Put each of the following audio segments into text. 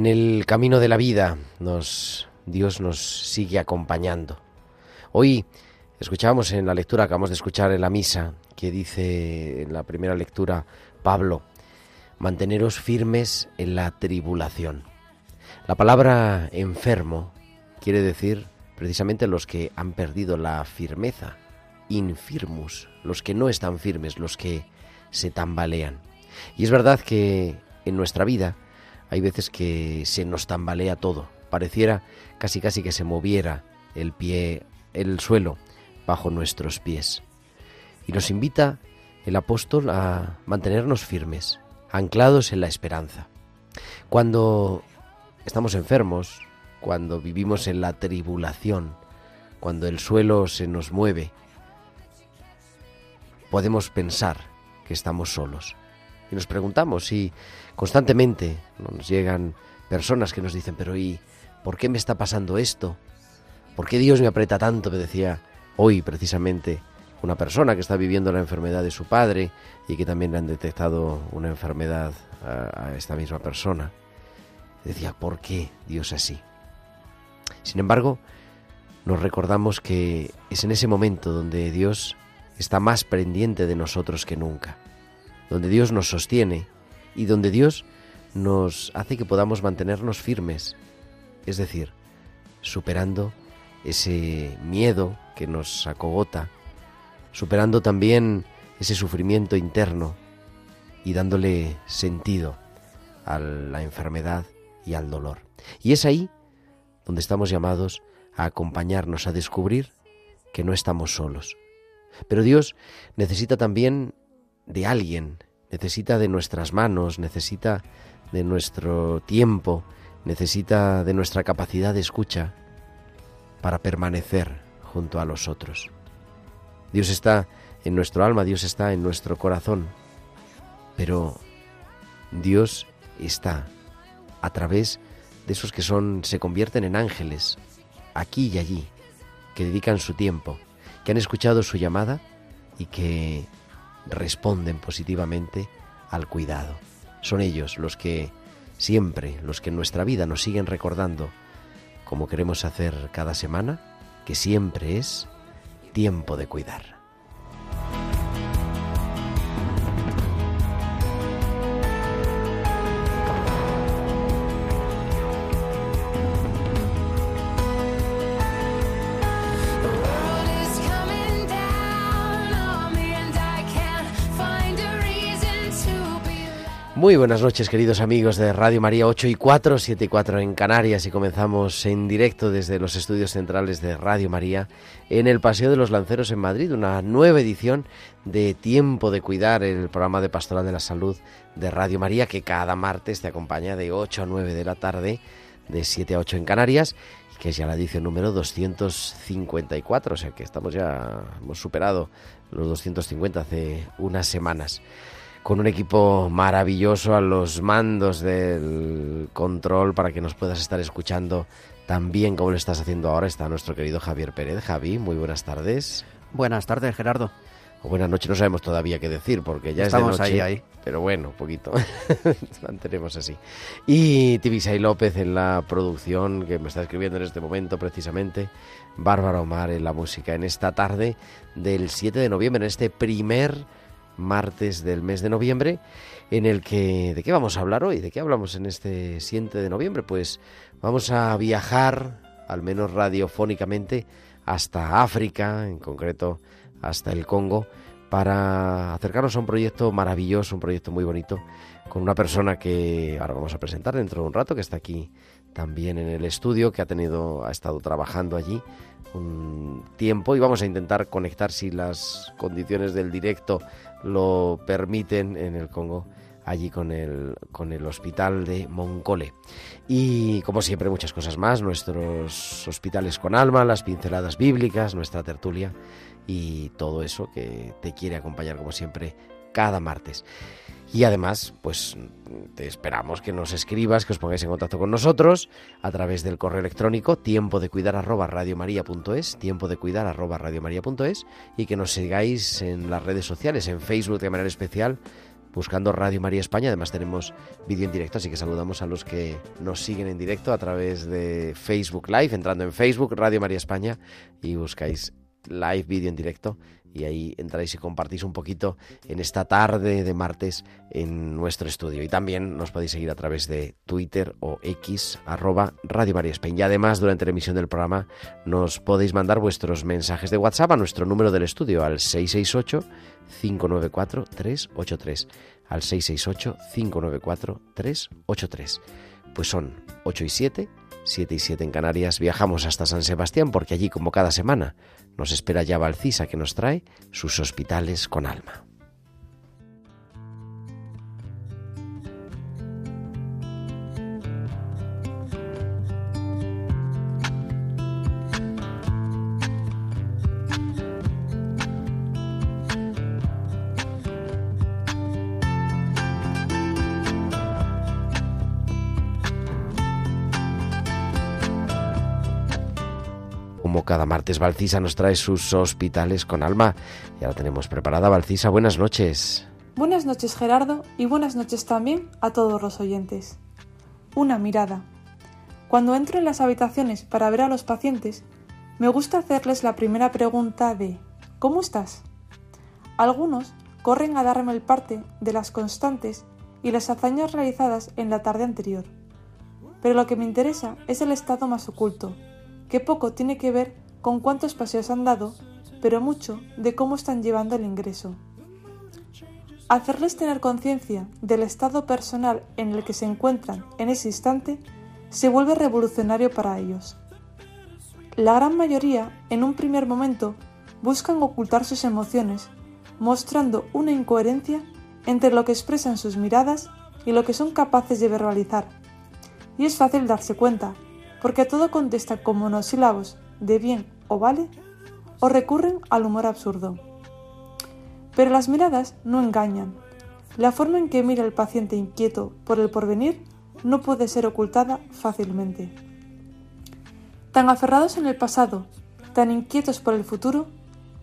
En el camino de la vida Dios nos sigue acompañando. Hoy escuchamos en la lectura, acabamos de escuchar en la misa, que dice en la primera lectura Pablo, manteneros firmes en la tribulación. La palabra enfermo quiere decir precisamente los que han perdido la firmeza, infirmus, los que no están firmes, los que se tambalean. Y es verdad que en nuestra vida hay veces que se nos tambalea todo, pareciera casi casi que se moviera el pie, el suelo bajo nuestros pies. Y nos invita el apóstol a mantenernos firmes, anclados en la esperanza. Cuando estamos enfermos, cuando vivimos en la tribulación, cuando el suelo se nos mueve, podemos pensar que estamos solos. Y nos preguntamos si constantemente nos llegan personas que nos dicen, pero ¿y por qué me está pasando esto? ¿Por qué Dios me aprieta tanto? Me decía hoy precisamente una persona que está viviendo la enfermedad de su padre y que también le han detectado una enfermedad a, a esta misma persona. Decía, ¿por qué Dios así? Sin embargo, nos recordamos que es en ese momento donde Dios está más pendiente de nosotros que nunca, donde Dios nos sostiene y donde Dios nos hace que podamos mantenernos firmes, es decir, superando ese miedo que nos acogota, superando también ese sufrimiento interno y dándole sentido a la enfermedad y al dolor. Y es ahí donde estamos llamados a acompañarnos, a descubrir que no estamos solos. Pero Dios necesita también de alguien, necesita de nuestras manos, necesita de nuestro tiempo, necesita de nuestra capacidad de escucha para permanecer junto a los otros. Dios está en nuestro alma, Dios está en nuestro corazón, pero Dios está a través de esos que son se convierten en ángeles aquí y allí, que dedican su tiempo, que han escuchado su llamada y que responden positivamente al cuidado. Son ellos los que siempre, los que en nuestra vida nos siguen recordando, como queremos hacer cada semana, que siempre es tiempo de cuidar. Muy buenas noches, queridos amigos de Radio María 8 y 4, 7 y 4 en Canarias y comenzamos en directo desde los estudios centrales de Radio María en el Paseo de los Lanceros en Madrid, una nueva edición de Tiempo de Cuidar, el programa de Pastoral de la Salud de Radio María que cada martes te acompaña de 8 a 9 de la tarde, de 7 a 8 en Canarias que es ya la edición número 254, o sea que estamos ya, hemos superado los 250 hace unas semanas con un equipo maravilloso a los mandos del control para que nos puedas estar escuchando tan bien como lo estás haciendo ahora. Está nuestro querido Javier Pérez. Javi, muy buenas tardes. Buenas tardes, Gerardo. o buenas noches, no sabemos todavía qué decir porque ya Estamos es de noche. ahí, ahí. Pero bueno, poquito. Mantenemos así. Y Tibisay López en la producción, que me está escribiendo en este momento precisamente. Bárbara Omar en la música en esta tarde del 7 de noviembre, en este primer martes del mes de noviembre, en el que... ¿De qué vamos a hablar hoy? ¿De qué hablamos en este 7 de noviembre? Pues vamos a viajar, al menos radiofónicamente, hasta África, en concreto hasta el Congo, para acercarnos a un proyecto maravilloso, un proyecto muy bonito, con una persona que ahora vamos a presentar dentro de un rato, que está aquí también en el estudio, que ha tenido, ha estado trabajando allí un tiempo y vamos a intentar conectar si las condiciones del directo lo permiten en el Congo allí con el, con el hospital de Moncole. Y como siempre muchas cosas más, nuestros hospitales con alma, las pinceladas bíblicas, nuestra tertulia y todo eso que te quiere acompañar como siempre cada martes. Y además, pues te esperamos que nos escribas, que os pongáis en contacto con nosotros a través del correo electrónico tiempo de cuidar arroba radiomaria.es, tiempo de cuidar arroba radiomaria.es y que nos sigáis en las redes sociales, en Facebook de manera especial, buscando Radio María España. Además tenemos vídeo en directo, así que saludamos a los que nos siguen en directo a través de Facebook Live, entrando en Facebook Radio María España y buscáis live vídeo en directo y ahí entráis y compartís un poquito en esta tarde de martes en nuestro estudio. Y también nos podéis seguir a través de Twitter o X, arroba Radio España. Y además, durante la emisión del programa, nos podéis mandar vuestros mensajes de WhatsApp a nuestro número del estudio, al 668-594-383. Al 668-594-383. Pues son 8 y 7, 7 y 7 en Canarias. Viajamos hasta San Sebastián porque allí, como cada semana, nos espera ya Valcisa que nos trae sus hospitales con alma. Cada martes, Valcisa nos trae sus hospitales con alma. Ya la tenemos preparada, Valcisa. Buenas noches. Buenas noches Gerardo y buenas noches también a todos los oyentes. Una mirada. Cuando entro en las habitaciones para ver a los pacientes, me gusta hacerles la primera pregunta de ¿Cómo estás? Algunos corren a darme el parte de las constantes y las hazañas realizadas en la tarde anterior. Pero lo que me interesa es el estado más oculto, que poco tiene que ver con cuántos paseos han dado, pero mucho de cómo están llevando el ingreso. Hacerles tener conciencia del estado personal en el que se encuentran en ese instante se vuelve revolucionario para ellos. La gran mayoría, en un primer momento, buscan ocultar sus emociones, mostrando una incoherencia entre lo que expresan sus miradas y lo que son capaces de verbalizar. Y es fácil darse cuenta, porque todo contesta con monosílabos de bien o vale, o recurren al humor absurdo. Pero las miradas no engañan. La forma en que mira el paciente inquieto por el porvenir no puede ser ocultada fácilmente. Tan aferrados en el pasado, tan inquietos por el futuro,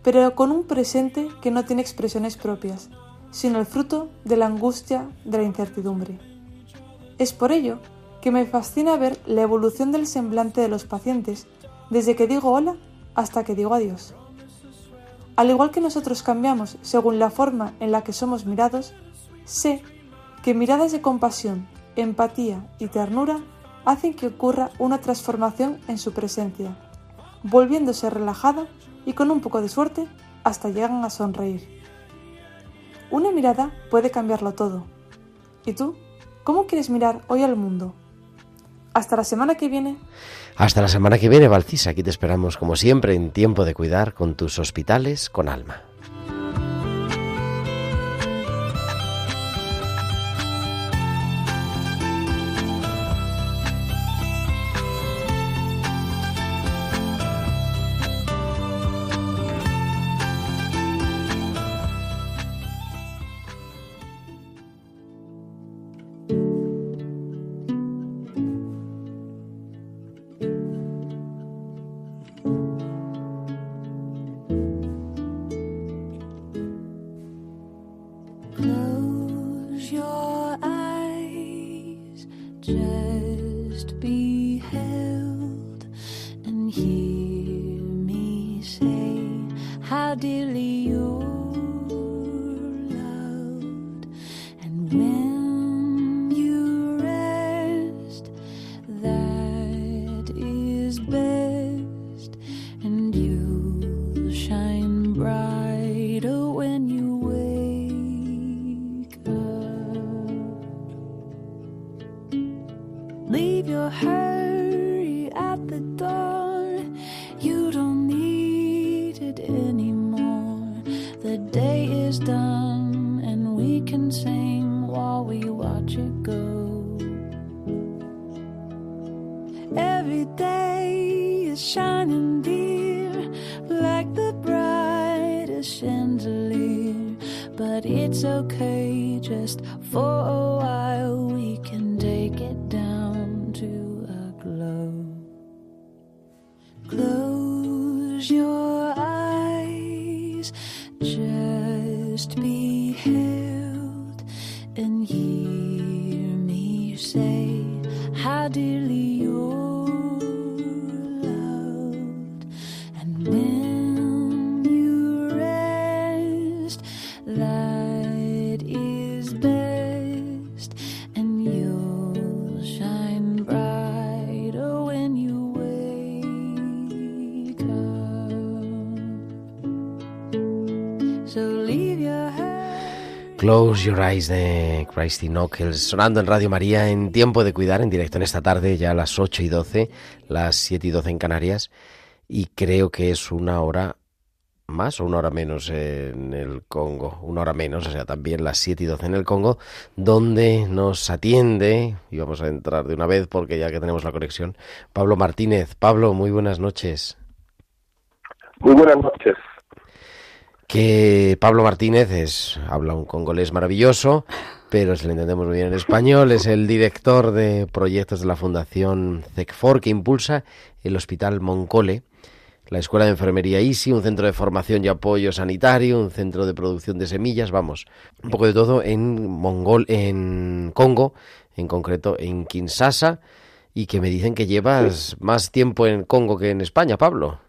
pero con un presente que no tiene expresiones propias, sino el fruto de la angustia de la incertidumbre. Es por ello que me fascina ver la evolución del semblante de los pacientes desde que digo hola hasta que digo adiós. Al igual que nosotros cambiamos según la forma en la que somos mirados, sé que miradas de compasión, empatía y ternura hacen que ocurra una transformación en su presencia, volviéndose relajada y con un poco de suerte hasta llegan a sonreír. Una mirada puede cambiarlo todo. ¿Y tú? ¿Cómo quieres mirar hoy al mundo? Hasta la semana que viene. Hasta la semana que viene, Valcisa. Aquí te esperamos como siempre en tiempo de cuidar con tus hospitales con alma. Close Your Eyes de Christy Knuckles, sonando en Radio María en Tiempo de Cuidar, en directo en esta tarde, ya a las 8 y 12, las 7 y 12 en Canarias, y creo que es una hora más o una hora menos en el Congo, una hora menos, o sea, también las 7 y 12 en el Congo, donde nos atiende, y vamos a entrar de una vez porque ya que tenemos la conexión, Pablo Martínez. Pablo, muy buenas noches. Muy buenas noches. Que Pablo Martínez es, habla un congolés maravilloso, pero se le entendemos muy bien en español, es el director de proyectos de la Fundación CECFOR que impulsa el Hospital Moncole, la Escuela de Enfermería ISI, un centro de formación y apoyo sanitario, un centro de producción de semillas, vamos, un poco de todo en Mongol, en Congo, en concreto en Kinshasa, y que me dicen que llevas más tiempo en Congo que en España, Pablo.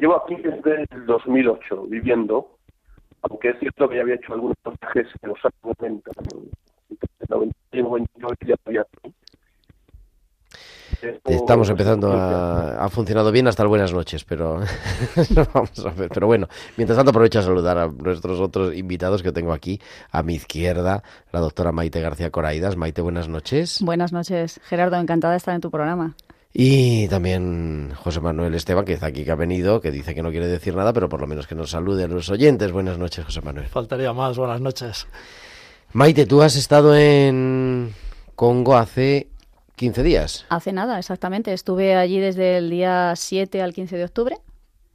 Llevo aquí desde el 2008 viviendo, aunque es cierto que ya había hecho algunos viajes en los años 90. ¿no? En el 98 ya había aquí. Estamos empezando a... Ha funcionado bien hasta el buenas noches, pero... Vamos a ver. Pero bueno, mientras tanto aprovecho a saludar a nuestros otros invitados que tengo aquí. A mi izquierda, la doctora Maite García Coraidas. Maite, buenas noches. Buenas noches, Gerardo, encantada de estar en tu programa. Y también José Manuel Esteban, que está aquí, que ha venido, que dice que no quiere decir nada, pero por lo menos que nos salude a los oyentes. Buenas noches, José Manuel. Faltaría más, buenas noches. Maite, tú has estado en Congo hace 15 días. Hace nada, exactamente. Estuve allí desde el día 7 al 15 de octubre,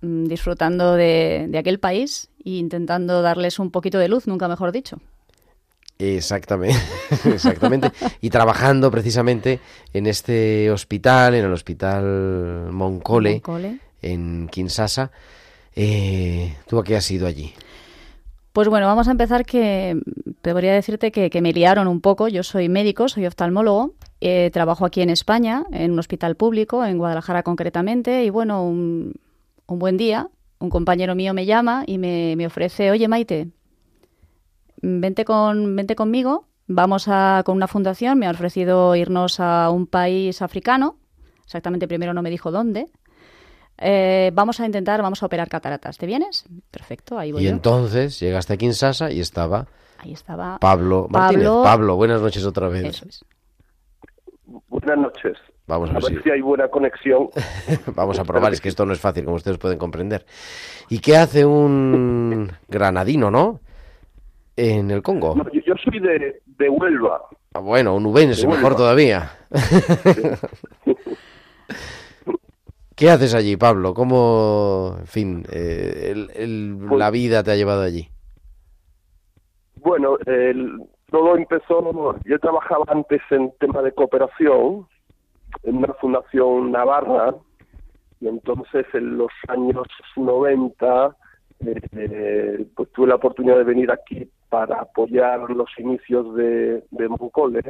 mm, disfrutando de, de aquel país e intentando darles un poquito de luz, nunca mejor dicho. Exactamente, exactamente. Y trabajando precisamente en este hospital, en el hospital Moncole, Moncole. en Kinshasa. Eh, ¿Tú a qué has ido allí? Pues bueno, vamos a empezar que podría decirte que, que me liaron un poco. Yo soy médico, soy oftalmólogo, eh, trabajo aquí en España, en un hospital público, en Guadalajara concretamente, y bueno, un, un buen día, un compañero mío me llama y me, me ofrece, oye Maite, vente, con, vente conmigo, vamos a, con una fundación, me ha ofrecido irnos a un país africano, exactamente primero no me dijo dónde, eh, vamos a intentar, vamos a operar cataratas. ¿Te vienes? Perfecto, ahí voy Y yo. entonces llegaste a Kinshasa y estaba Ahí estaba. Pablo Martínez. Pablo- Pablo, buenas noches otra vez. Eso es. Buenas noches. Vamos a A ver ver si- si hay buena conexión. Vamos a probar, es que esto no es fácil, como ustedes pueden comprender. ¿Y qué hace un granadino, no? En el Congo. No, yo, yo soy de, de Huelva. Ah, Bueno, un ubense, mejor todavía. ¿Qué haces allí, Pablo? ¿Cómo, en fin, eh, el- el- Pues- la vida te ha llevado allí? Bueno, el- todo empezó, yo trabajaba antes en tema de cooperación en una fundación navarra y entonces en los años 90 eh, eh, pues tuve la oportunidad de venir aquí para apoyar los inicios de, de Moncole.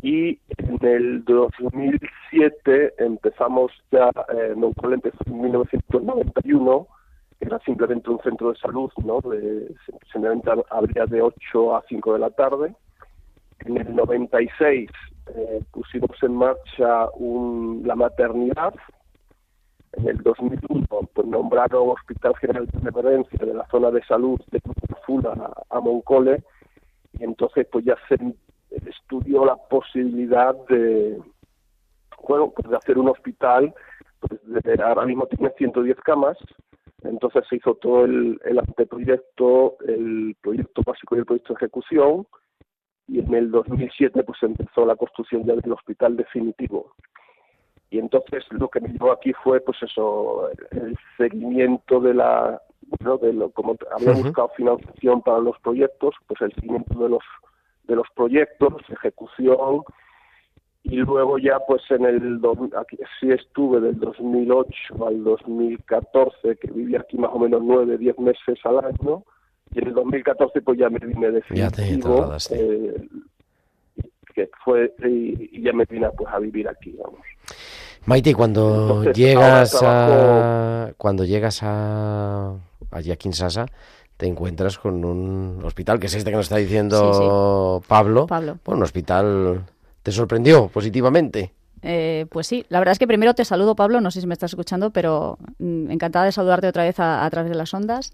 Y en el 2007 empezamos ya, eh, Moncole empezó en 1991, que era simplemente un centro de salud, ¿no? De, simplemente habría de 8 a 5 de la tarde. En el 96 eh, pusimos en marcha un, la maternidad. En el 2001 pues, nombraron Hospital General de Referencia de la zona de salud de Fula a Moncole y entonces pues ya se estudió la posibilidad de bueno pues de hacer un hospital pues de, ahora mismo tiene 110 camas entonces se hizo todo el, el anteproyecto el proyecto básico y el proyecto de ejecución y en el 2007 pues empezó la construcción ya del hospital definitivo. Y entonces lo que me llevó aquí fue pues eso, el seguimiento de la, bueno, de lo, como había buscado financiación para los proyectos, pues el seguimiento de los de los proyectos, ejecución. Y luego ya pues en el aquí sí estuve del 2008 al 2014 que viví aquí más o menos nueve diez meses al año. Y en el 2014 pues ya me vine definitivo, ya eh, que fue y, ya me vine pues a vivir aquí, vamos. Maite, cuando llegas a cuando llegas a allí a Kinshasa, te encuentras con un hospital que es este que nos está diciendo Pablo. Pablo. Bueno, un hospital te sorprendió positivamente. Eh, pues sí, la verdad es que primero te saludo, Pablo, no sé si me estás escuchando, pero mm, encantada de saludarte otra vez a, a través de las ondas.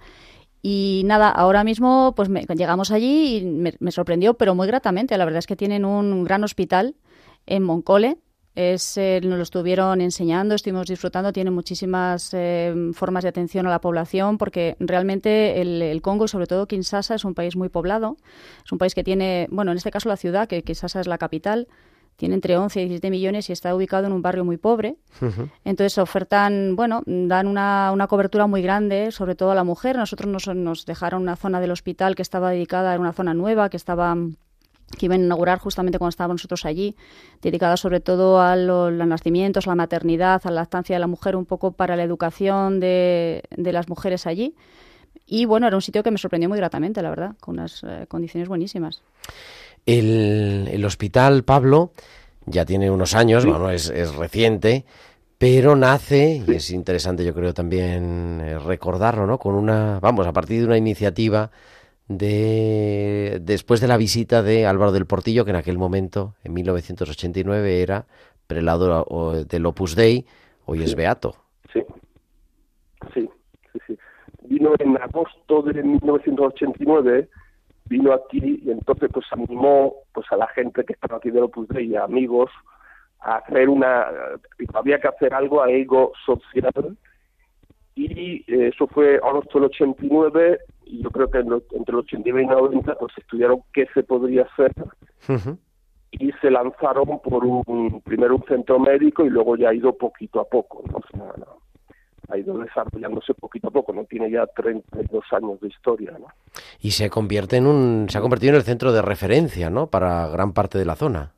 Y nada, ahora mismo pues llegamos allí y me, sorprendió, pero muy gratamente. La verdad es que tienen un gran hospital en Moncole. Es, eh, nos lo estuvieron enseñando, estuvimos disfrutando, tiene muchísimas eh, formas de atención a la población porque realmente el, el, Congo y sobre todo Kinshasa es un país muy poblado, es un país que tiene, bueno, en este caso la ciudad, que Kinshasa es la capital, tiene entre 11 y 17 millones y está ubicado en un barrio muy pobre. Entonces ofertan, bueno, dan una, una, cobertura muy grande, sobre todo a la mujer. Nosotros nos, nos dejaron una zona del hospital que estaba dedicada, a una zona nueva que estaba que iban a inaugurar justamente cuando estábamos nosotros allí, dedicada sobre todo a los, nacimientos, a la maternidad, a la lactancia de la mujer, un poco para la educación de, de las mujeres allí. Y bueno, era un sitio que me sorprendió muy gratamente, la verdad, con unas eh, condiciones buenísimas. El, hospital Pablo ya tiene unos años, bueno, es, reciente, pero nace, y es interesante yo creo también eh, recordarlo, ¿no? Con una, vamos, a partir de una iniciativa de después de la visita de Álvaro del Portillo, que en aquel momento, en 1989, era prelado del Opus Dei, hoy es beato. Sí, sí, sí, sí. Vino en agosto de 1989 vino aquí y entonces pues animó pues a la gente que estaba aquí de Opus Dei a amigos a hacer una había que hacer algo a ego social y eh, eso fue agosto del 89 y yo creo que entre el 89 y 90 pues estudiaron qué se podría hacer y se lanzaron por un primero un centro médico y luego ya ha ido poquito a poco ¿no? ha ido desarrollándose poquito a poco, no tiene ya 32 años de historia, ¿no? Y se convierte en un se ha convertido en el centro de referencia, ¿no? Para gran parte de la zona.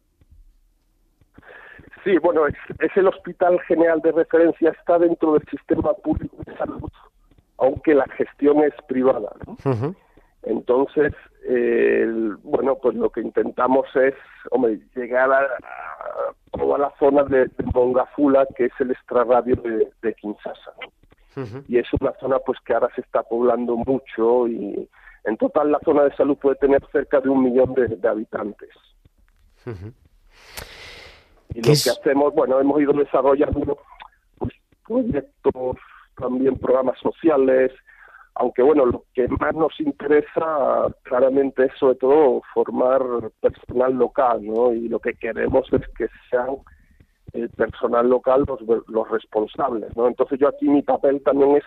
Sí, bueno, es, el hospital general de referencia, está dentro del sistema público de salud, aunque la gestión es privada, ¿no? Entonces, bueno, pues lo que intentamos es, hombre, llegar a, toda la zona de, Mongafula, que es el extrarradio de, de Kinshasa. Y es una zona pues que ahora se está poblando mucho y en total la zona de salud puede tener cerca de un millón de, habitantes. Y lo que hacemos, bueno, hemos ido desarrollando pues, proyectos, también programas sociales, aunque bueno, lo que más nos interesa claramente es sobre todo formar personal local, ¿no? Y lo que queremos es que sean el personal local los, los responsables, ¿no? Entonces yo aquí mi papel también es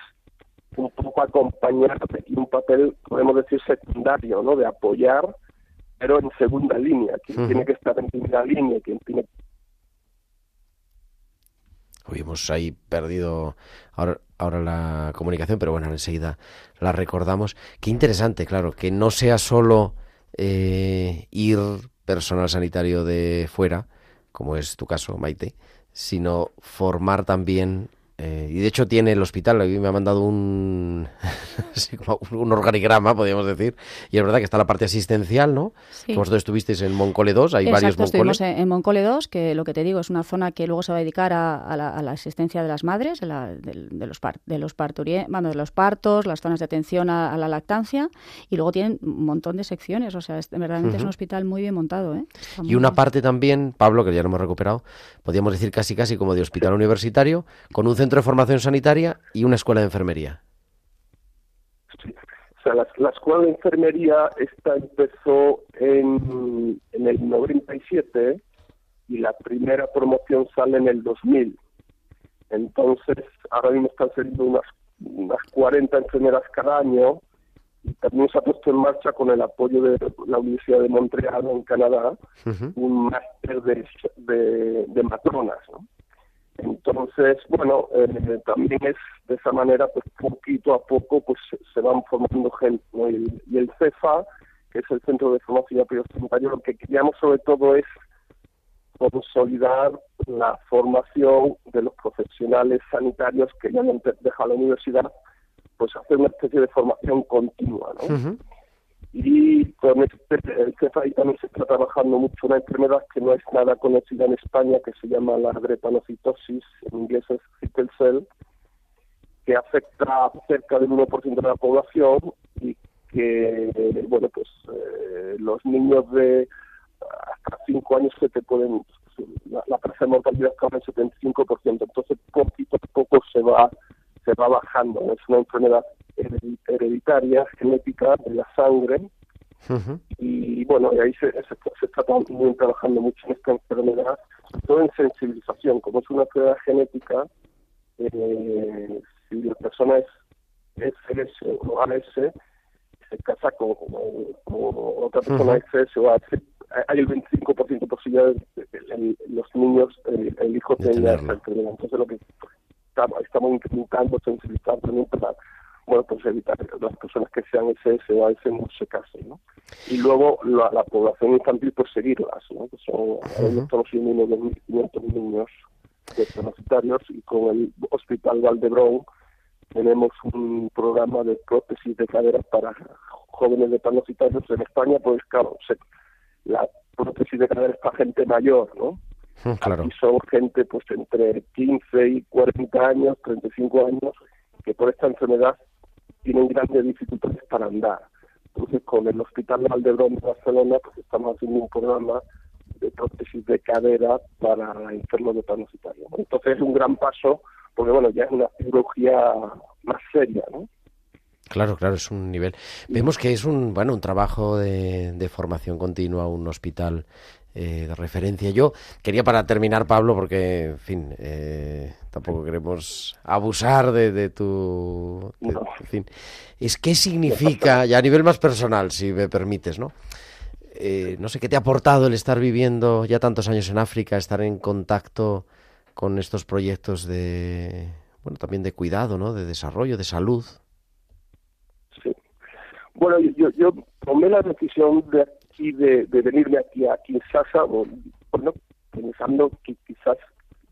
un poco acompañar y un papel, podemos decir, secundario, ¿no? De apoyar, pero en segunda línea. Quien tiene que estar en primera línea, quien tiene Hoy hemos ahí perdido ahora, ahora la comunicación, pero bueno, enseguida la recordamos. Qué interesante, claro, que no sea solo eh, ir personal sanitario de fuera, como es tu caso, Maite, sino formar también Eh, y de hecho tiene el hospital, me ha mandado un, un organigrama, podríamos decir, y es verdad que está la parte asistencial, ¿no? Sí. Vosotros estuvisteis en Moncole 2, hay Exacto, varios Moncole. estuvimos en, Moncole 2, que lo que te digo es una zona que luego se va a dedicar a, a la, a la asistencia de las madres, de, la- del- de los, par- de, los parturie- bueno, de los partos, las zonas de atención a, a la lactancia, y luego tienen un montón de secciones, o sea, es, verdaderamente es un hospital muy bien montado. ¿eh? Y una bien. parte también, Pablo, que ya lo hemos recuperado, podríamos decir casi casi como de hospital universitario, con un centro de formación sanitaria y una escuela de enfermería. Sí. O sea, la, la escuela de enfermería esta empezó en, en el 97 y la primera promoción sale en el 2000. Entonces, ahora mismo están saliendo unas, unas 40 enfermeras cada año y también se ha puesto en marcha con el apoyo de la Universidad de Montreal en Canadá Ujú. un máster de, de, de matronas. ¿no? Entonces, bueno, eh, también es de esa manera, pues poquito a poco, pues se- van formando gente. Y, el, CEFA, que es el Centro de Formación Sanitario, lo que queríamos sobre todo es consolidar la formación de los profesionales sanitarios que ya han de- dejado la universidad, pues hacer una especie de formación continua, ¿no? Y con este, también se está trabajando mucho una enfermedad que no es nada conocida en España, que se llama la drepanocitosis, en inglés es sickle cell, que afecta a cerca del 1% de la población y que, bueno, pues eh, los niños de hasta 5 años que te pueden, la, la tasa de mortalidad está en el 75%, entonces poquito a poco se va se va bajando, es una enfermedad hereditaria, genética de la sangre, y bueno, y ahí se, se, se está también trabajando mucho en esta enfermedad, todo en sensibilización, como es una enfermedad genética, eh, si la persona es SS o AS, se casa con, con- con otra persona Ujú. SS o AS, hay el 25% de posibilidades de que el- los niños, el, el hijo tenga esa enfermedad. Entonces lo que estamos, estamos intentando sensibilizar también para bueno, pues evitar que las personas que sean SS o AS no se casen, ¿no? Y luego la, la población infantil, pues seguirlas, ¿no? Que son, ahora mismo estamos siguiendo unos 1.500 niños discapacitarios y con el Hospital Valdebrón tenemos un programa de prótesis de cadera para jóvenes discapacitados en España, pues claro, se- la prótesis de cadera es para gente mayor, ¿no? Mm, Claro. Y son gente pues entre 15 y 40 años, 35 años, que por esta enfermedad tienen grandes dificultades para andar. Entonces, con el Hospital Valdebrón de Barcelona, pues estamos haciendo un programa de prótesis de cadera para enfermos de panocitario. ¿no? Entonces, es un gran paso, porque bueno, ya es una cirugía más seria, ¿no? Claro, claro, es un nivel. Vemos que es un, bueno, un trabajo de formación continua, un hospital eh, de referencia. Yo quería para terminar, Pablo, porque, en fin, eh, tampoco queremos abusar de, de tu, de- No. en fin, es qué significa, ya a nivel más personal, si me permites, ¿no? Eh, no sé qué te ha aportado el estar viviendo ya tantos años en África, estar en contacto con estos proyectos de, bueno, también de cuidado, ¿no? De desarrollo, de salud. Sí. Bueno, yo, yo tomé la decisión de aquí, de, de venirme aquí a Kinshasa, o, bueno, pensando que quizás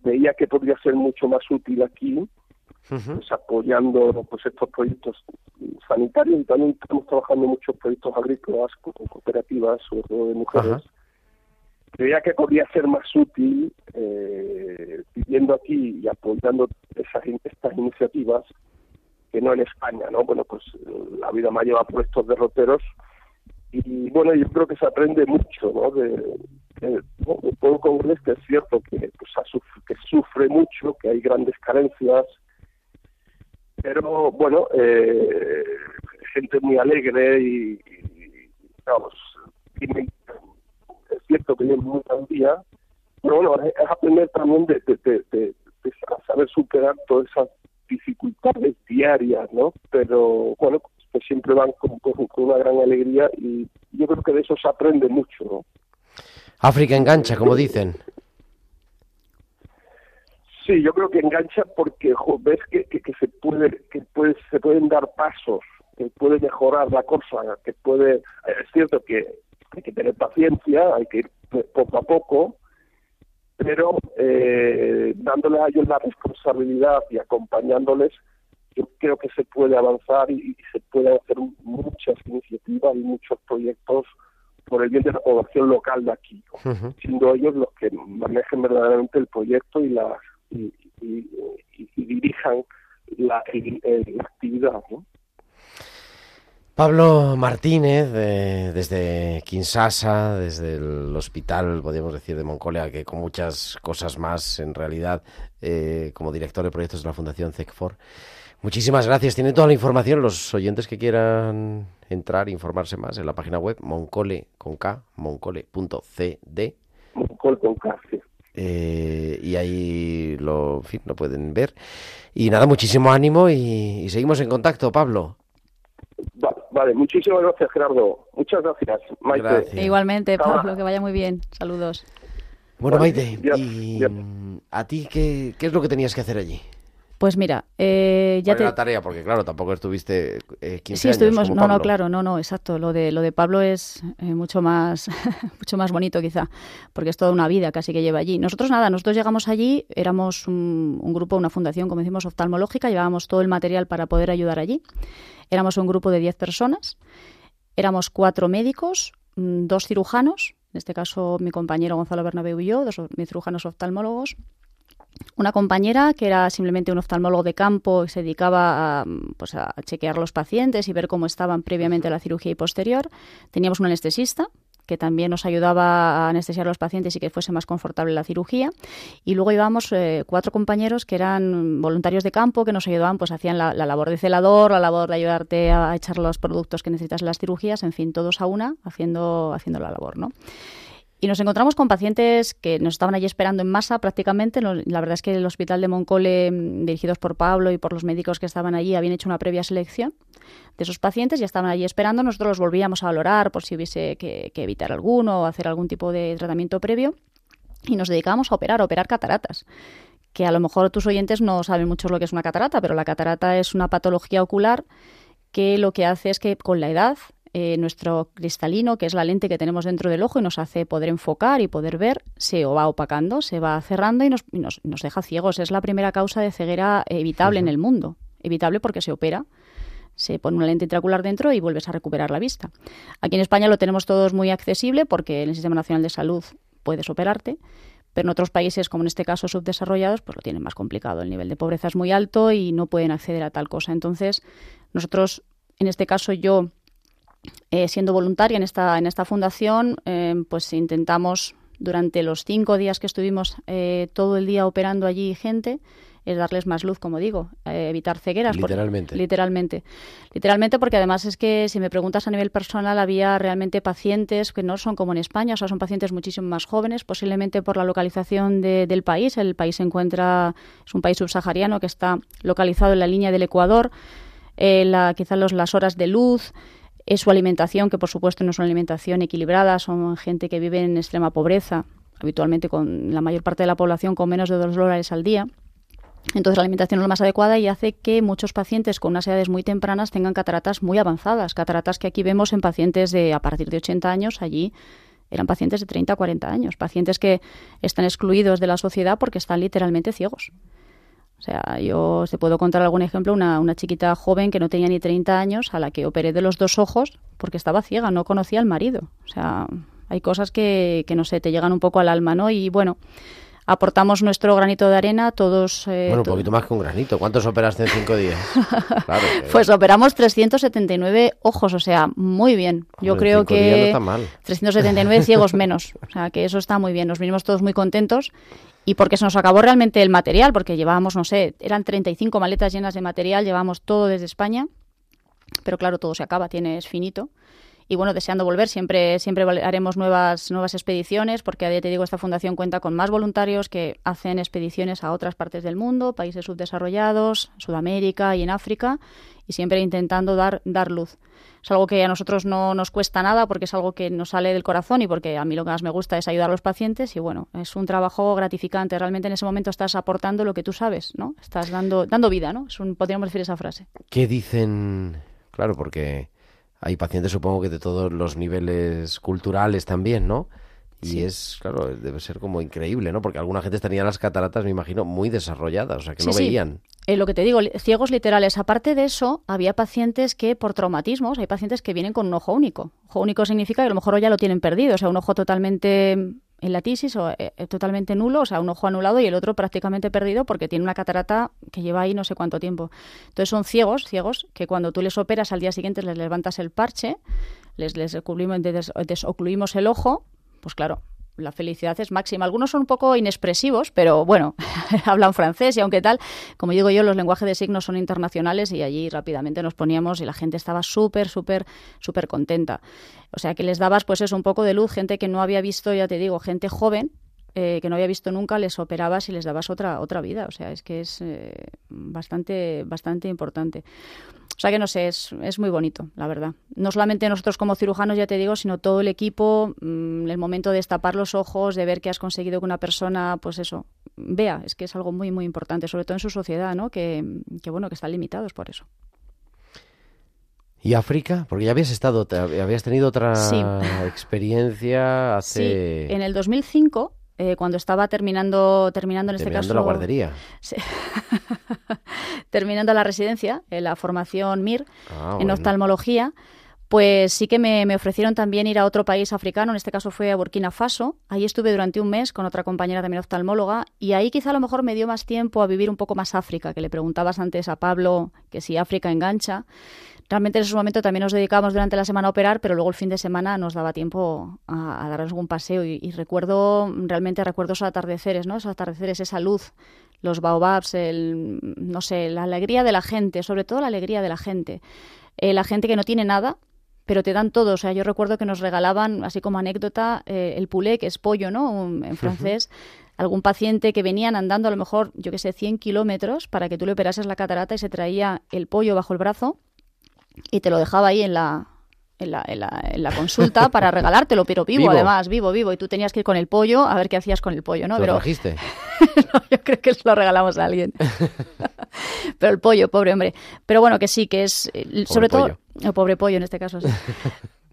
veía que podría ser mucho más útil aquí, pues apoyando pues estos proyectos sanitarios y también estamos trabajando muchos proyectos agrícolas con cooperativas, sobre todo de mujeres. Ajá. Creía que podría ser más útil eh, viviendo aquí y apoyando esas, estas iniciativas que no en España, ¿no? Bueno, pues la vida me ha llevado por estos derroteros y bueno, yo creo que se aprende mucho, ¿no? De, de, ¿no? pueblo congolés, que es cierto que, pues, suf- que sufre mucho, que hay grandes carencias, pero bueno, eh, gente muy alegre y, y, vamos, tiene- es cierto que viene muy al día, pero bueno, es, aprender también de, de, de- de saber superar todas esas dificultades diarias, ¿no? Pero bueno, pues siempre van con, con- con una gran alegría y yo creo que de eso se aprende mucho, ¿no? África engancha, como dicen. Sí, yo creo que engancha porque jo, ves que, que, que se puede que puede, se pueden dar pasos, que puede mejorar la cosa, que puede es cierto que hay que tener paciencia, hay que ir poco a poco, pero eh, dándoles a ellos la responsabilidad y acompañándoles, yo creo que se puede avanzar y, se pueden hacer muchas iniciativas y muchos proyectos por el bien de la población local de aquí, siendo ellos los que manejen verdaderamente el proyecto y las y, dirijan la, la actividad. ¿no? Pablo Martínez, desde Kinshasa, desde el hospital, podríamos decir, de Moncolia, que con muchas cosas más, en realidad, eh, como director de proyectos de la Fundación CECFOR. Muchísimas gracias. Tienen toda la información los oyentes que quieran entrar e informarse más en la página web moncole con K, moncole.cd. Moncole con K, eh, y ahí lo, lo pueden ver. Y nada, muchísimo ánimo y seguimos en contacto, Pablo. Vale, muchísimas gracias, Gerardo. Muchas gracias, Maite. Igualmente, Pablo, que vaya muy bien. Saludos. Bueno, Maite, ¿y a ti qué, qué es lo que tenías que hacer allí? Pues mira, eh, ya te... la tarea? Porque claro, tampoco estuviste eh, 15 sí, estuvimos, no, no, claro, no, no, exacto. Lo de lo de Pablo es eh, mucho más mucho más bonito quizá, porque es toda una vida casi que lleva allí. Nosotros nada, nosotros llegamos allí, éramos un, un grupo, una fundación, como decimos, oftalmológica, llevábamos todo el material para poder ayudar allí. Éramos un grupo de 10 personas, éramos cuatro médicos, mm, dos cirujanos, en este caso mi compañero Gonzalo Bernabeu y yo, dos mis cirujanos oftalmólogos, una compañera que era simplemente un oftalmólogo de campo y se dedicaba a, pues a chequear los pacientes y ver cómo estaban previamente a la cirugía y posterior. Teníamos un anestesista que también nos ayudaba a anestesiar a los pacientes y que fuese más confortable la cirugía. Y luego íbamos eh, cuatro compañeros que eran voluntarios de campo que nos ayudaban, pues hacían la, la, labor de celador, la labor de ayudarte a echar los productos que necesitas en las cirugías, en fin, todos a una haciendo, haciendo la labor, ¿no? Y nos encontramos con pacientes que nos estaban allí esperando en masa prácticamente. La verdad es que el hospital de Moncole, mm, dirigidos por Pablo y por los médicos que estaban allí, habían hecho una previa selección de esos pacientes, ya estaban allí esperando. Nosotros los volvíamos a valorar por si hubiese que, evitar alguno o hacer algún tipo de tratamiento previo. Y nos dedicábamos a operar, a operar cataratas que a lo mejor tus oyentes no saben mucho lo que es una catarata, pero la catarata es una patología ocular que lo que hace es que con la edad eh, nuestro cristalino, que es la lente que tenemos dentro del ojo y nos hace poder enfocar y poder ver, se va opacando, se va cerrando y nos, nos, deja ciegos. Es la primera causa de ceguera evitable en el mundo. Evitable porque se opera se pone una lente intraocular dentro y vuelves a recuperar la vista. Aquí en España lo tenemos todos muy accesible porque en el Sistema Nacional de Salud puedes operarte, pero en otros países, como en este caso subdesarrollados, pues lo tienen más complicado. El nivel de pobreza es muy alto y no pueden acceder a tal cosa. Entonces, nosotros, en este caso yo eh, siendo voluntaria en esta, en esta fundación, eh, pues intentamos durante los cinco días que estuvimos eh, todo el día operando allí gente, es darles más luz, como digo, evitar cegueras. Literalmente. literalmente. Literalmente porque además es que si me preguntas a nivel personal había realmente pacientes que no son como en España, o sea, son pacientes muchísimo más jóvenes, posiblemente por la localización del país. El país se encuentra, es un país subsahariano que está localizado en la línea del Ecuador. la, quizás los, las horas de luz, es su alimentación, que por supuesto no es una alimentación equilibrada, son gente que vive en extrema pobreza, habitualmente con la mayor parte de la población con menos de dos dólares al día. Entonces la alimentación es lo más adecuada y hace que muchos pacientes con unas edades muy tempranas tengan cataratas muy avanzadas, cataratas que aquí vemos en pacientes de a partir de 80 años, allí eran pacientes de 30 a 40 años, pacientes que están excluidos de la sociedad porque están literalmente ciegos. O sea, yo te puedo contar algún ejemplo, una, una chiquita joven que no tenía ni 30 años, a la que operé de los dos ojos porque estaba ciega, no conocía al marido. O sea, hay cosas que, que no sé, te llegan un poco al alma, ¿no? Y bueno, aportamos nuestro granito de arena, todos... Eh, bueno, un poquito más que un granito. ¿Cuántos operaste en cinco días? Pues operamos 379 ojos, o sea, muy bien. Yo creo que... 379 ciegos menos, o sea, que eso está muy bien. Nos vinimos todos muy contentos y porque se nos acabó realmente el material, porque llevábamos, no sé, eran 35 maletas llenas de material, llevábamos todo desde España, pero claro, todo se acaba, tienes finito. Y bueno, deseando volver, siempre, siempre haremos nuevas, nuevas expediciones, porque a día te digo, esta fundación cuenta con más voluntarios que hacen expediciones a otras partes del mundo, países subdesarrollados, Sudamérica y en África, y siempre intentando dar, dar luz. Es algo que a nosotros no nos cuesta nada porque es algo que nos sale del corazón y porque a mí lo que más me gusta es ayudar a los pacientes y bueno, es un trabajo gratificante. Realmente en ese momento estás aportando lo que tú sabes, ¿no? Estás dando, dando vida, ¿no? Es un, podríamos decir esa frase. ¿Qué dicen? Claro, porque hay pacientes, supongo que de todos los niveles culturales también, ¿no? Y es, claro, debe ser como increíble, ¿no? Porque alguna gente tenía las cataratas, me imagino, muy desarrolladas, o sea, que no veían. Eh, lo que te digo, ciegos literales. Aparte de eso, había pacientes que por traumatismos, hay pacientes que vienen con un ojo único. Ojo único significa que a lo mejor ya lo tienen perdido, o sea, un ojo totalmente en la tisis o eh, totalmente nulo, o sea, un ojo anulado y el otro prácticamente perdido porque tiene una catarata que lleva ahí no sé cuánto tiempo. Entonces son ciegos, ciegos, que cuando tú les operas al día siguiente les levantas el parche, les, les desocluimos el ojo, pues claro, la felicidad es máxima. Algunos son un poco inexpresivos, pero bueno, hablan francés y aunque tal, como digo yo, los lenguajes de signos son internacionales y allí rápidamente nos poníamos y la gente estaba súper, súper, súper contenta. O sea que les dabas pues eso, un poco de luz, gente que no había visto, ya te digo, gente joven eh, que no había visto nunca, les operabas y les dabas otra, otra vida. O sea, es que es eh, bastante, bastante importante. O sea que no sé, es, es, muy bonito, la verdad. No solamente nosotros como cirujanos, ya te digo, sino todo el equipo, mm, el momento de destapar los ojos, de ver que has conseguido que una persona, pues eso, vea, es que es algo muy, muy importante, sobre todo en su sociedad, ¿no? Que, que bueno, que están limitados por eso. ¿Y África? Porque ya habías estado, habías tenido otra experiencia hace... Sí, en el 2005 eh, cuando estaba terminando, terminando en este caso... la guardería. terminando la residencia, en la formación MIR, ah, en oftalmología, pues sí que me, ofrecieron también ir a otro país africano, en este caso fue a Burkina Faso. Ahí estuve durante un mes con otra compañera también oftalmóloga y ahí quizá a lo mejor me dio más tiempo a vivir un poco más África, que le preguntabas antes a Pablo que si África engancha. Realmente en ese momento también nos dedicábamos durante la semana a operar, pero luego el fin de semana nos daba tiempo a, darnos algún paseo y, recuerdo, realmente recuerdo esos atardeceres, ¿no? Esos atardeceres, esa luz, los baobabs, el, no sé, la alegría de la gente, sobre todo la alegría de la gente. Eh, la gente que no tiene nada, pero te dan todo. O sea, yo recuerdo que nos regalaban, así como anécdota, eh, el poulet, que es pollo, ¿no? en francés. Algún paciente que venían andando a lo mejor, yo que sé, 100 kilómetros para que tú le operases la catarata y se traía el pollo bajo el brazo y te lo dejaba ahí en la, en la, en la, consulta para regalártelo, pero vivo, además, vivo, vivo. Y tú tenías que ir con el pollo a ver qué hacías con el pollo, ¿no? ¿Lo pero... trajiste? no, yo creo que se lo regalamos a alguien. pero el pollo, pobre hombre. Pero bueno, que sí, que es... Eh, sobre todo... El pobre pollo en este caso, sí.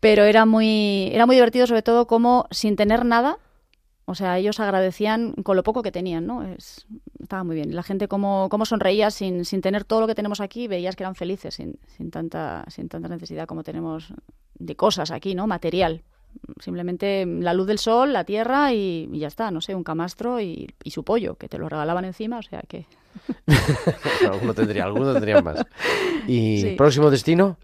pero era muy, era muy divertido, sobre todo, como sin tener nada, o sea, ellos agradecían con lo poco que tenían, ¿no? Es, estaba muy bien. La gente como, como sonreía sin, sin tener todo lo que tenemos aquí, veías que eran felices, sin, sin, tanta, sin tanta necesidad como tenemos de cosas aquí, ¿no? Material. Simplemente la luz del sol, la tierra y, ya está, no sé, un camastro y, y, su pollo, que te lo regalaban encima, o sea que... alguno tendría, alguno tendría más. ¿Y próximo destino?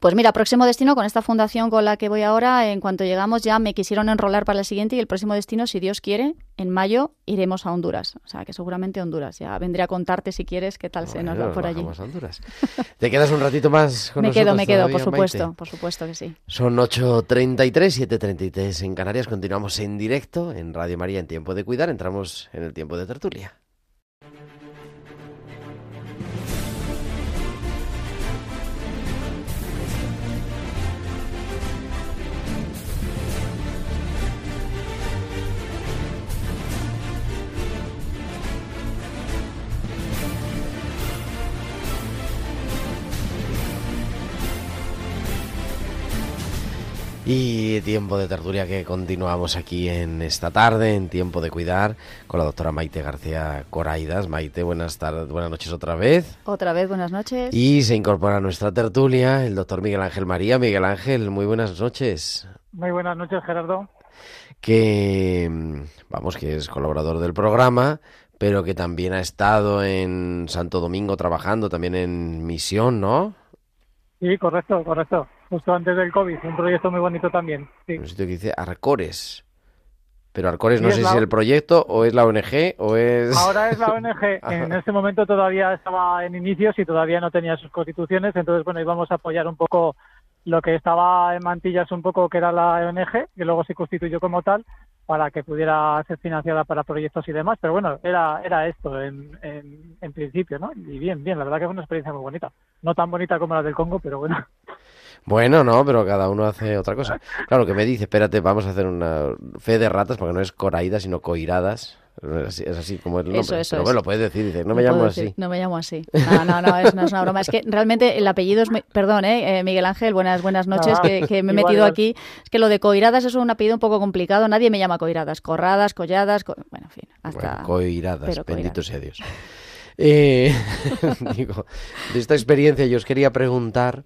Pues mira, próximo destino con esta fundación con la que voy ahora, en cuanto llegamos ya me quisieron enrolar para el siguiente y el próximo destino, si Dios quiere, en mayo iremos a Honduras. O sea, que seguramente Honduras. Ya vendré a contarte si quieres qué tal se nos va por allí. Honduras. ¿Te quedas un ratito más con me nosotros? Me quedo, me quedo, por supuesto, por supuesto que sí. Son 8.33, 7.33 en Canarias. Continuamos en directo en Radio María en Tiempo de Cuidar. Entramos en el tiempo de tertulia. Y tiempo de tertulia que continuamos aquí en esta tarde, en tiempo de cuidar, con la doctora Maite García Coraidas. Maite, buenas tardes, buenas noches otra vez. Otra vez, buenas noches. Y se incorpora a nuestra tertulia el doctor Miguel Ángel María. Miguel Ángel, muy buenas noches. Muy buenas noches, Gerardo. Que, vamos, que es colaborador del programa, pero que también ha estado en Santo Domingo trabajando, también en misión, ¿no? Sí, correcto, correcto justo antes del COVID, un proyecto muy bonito también. Sí. Un sitio que dice Arcores. Pero Arcores no sé si es el proyecto o es la ONG o es... Ahora es la ONG. en este momento todavía estaba en inicios y todavía no tenía sus constituciones, entonces bueno, íbamos a apoyar un poco lo que estaba en mantillas un poco que era la ONG, que luego se constituyó como tal, para que pudiera ser financiada para proyectos y demás. Pero bueno, era, era esto en, en, en principio, ¿no? Y bien, bien, la verdad que fue una experiencia muy bonita. No tan bonita como la del Congo, pero bueno. Bueno, no, pero cada uno hace otra cosa. Claro, que me dice, espérate, vamos a hacer una fe de ratas, porque no es coraídas, sino coiradas. Es así, como el nombre. Eso, eso Pero es. bueno, lo puedes decir, dice, no me llamo así. no me llamo así. No, no, no, es, no es una broma. Es que realmente el apellido es... muy- Perdón, ¿eh? Eh, Miguel Ángel, buenas, buenas noches, Ah, que, que me he metido igual. aquí. Es que lo de Coiradas es un apellido un poco complicado. Nadie me llama Coiradas. Corradas, Colladas... co- Bueno, en fin, hasta... Bueno, coiradas, pero bendito coiradas. sea Dios. Eh, digo, de esta experiencia yo os quería preguntar,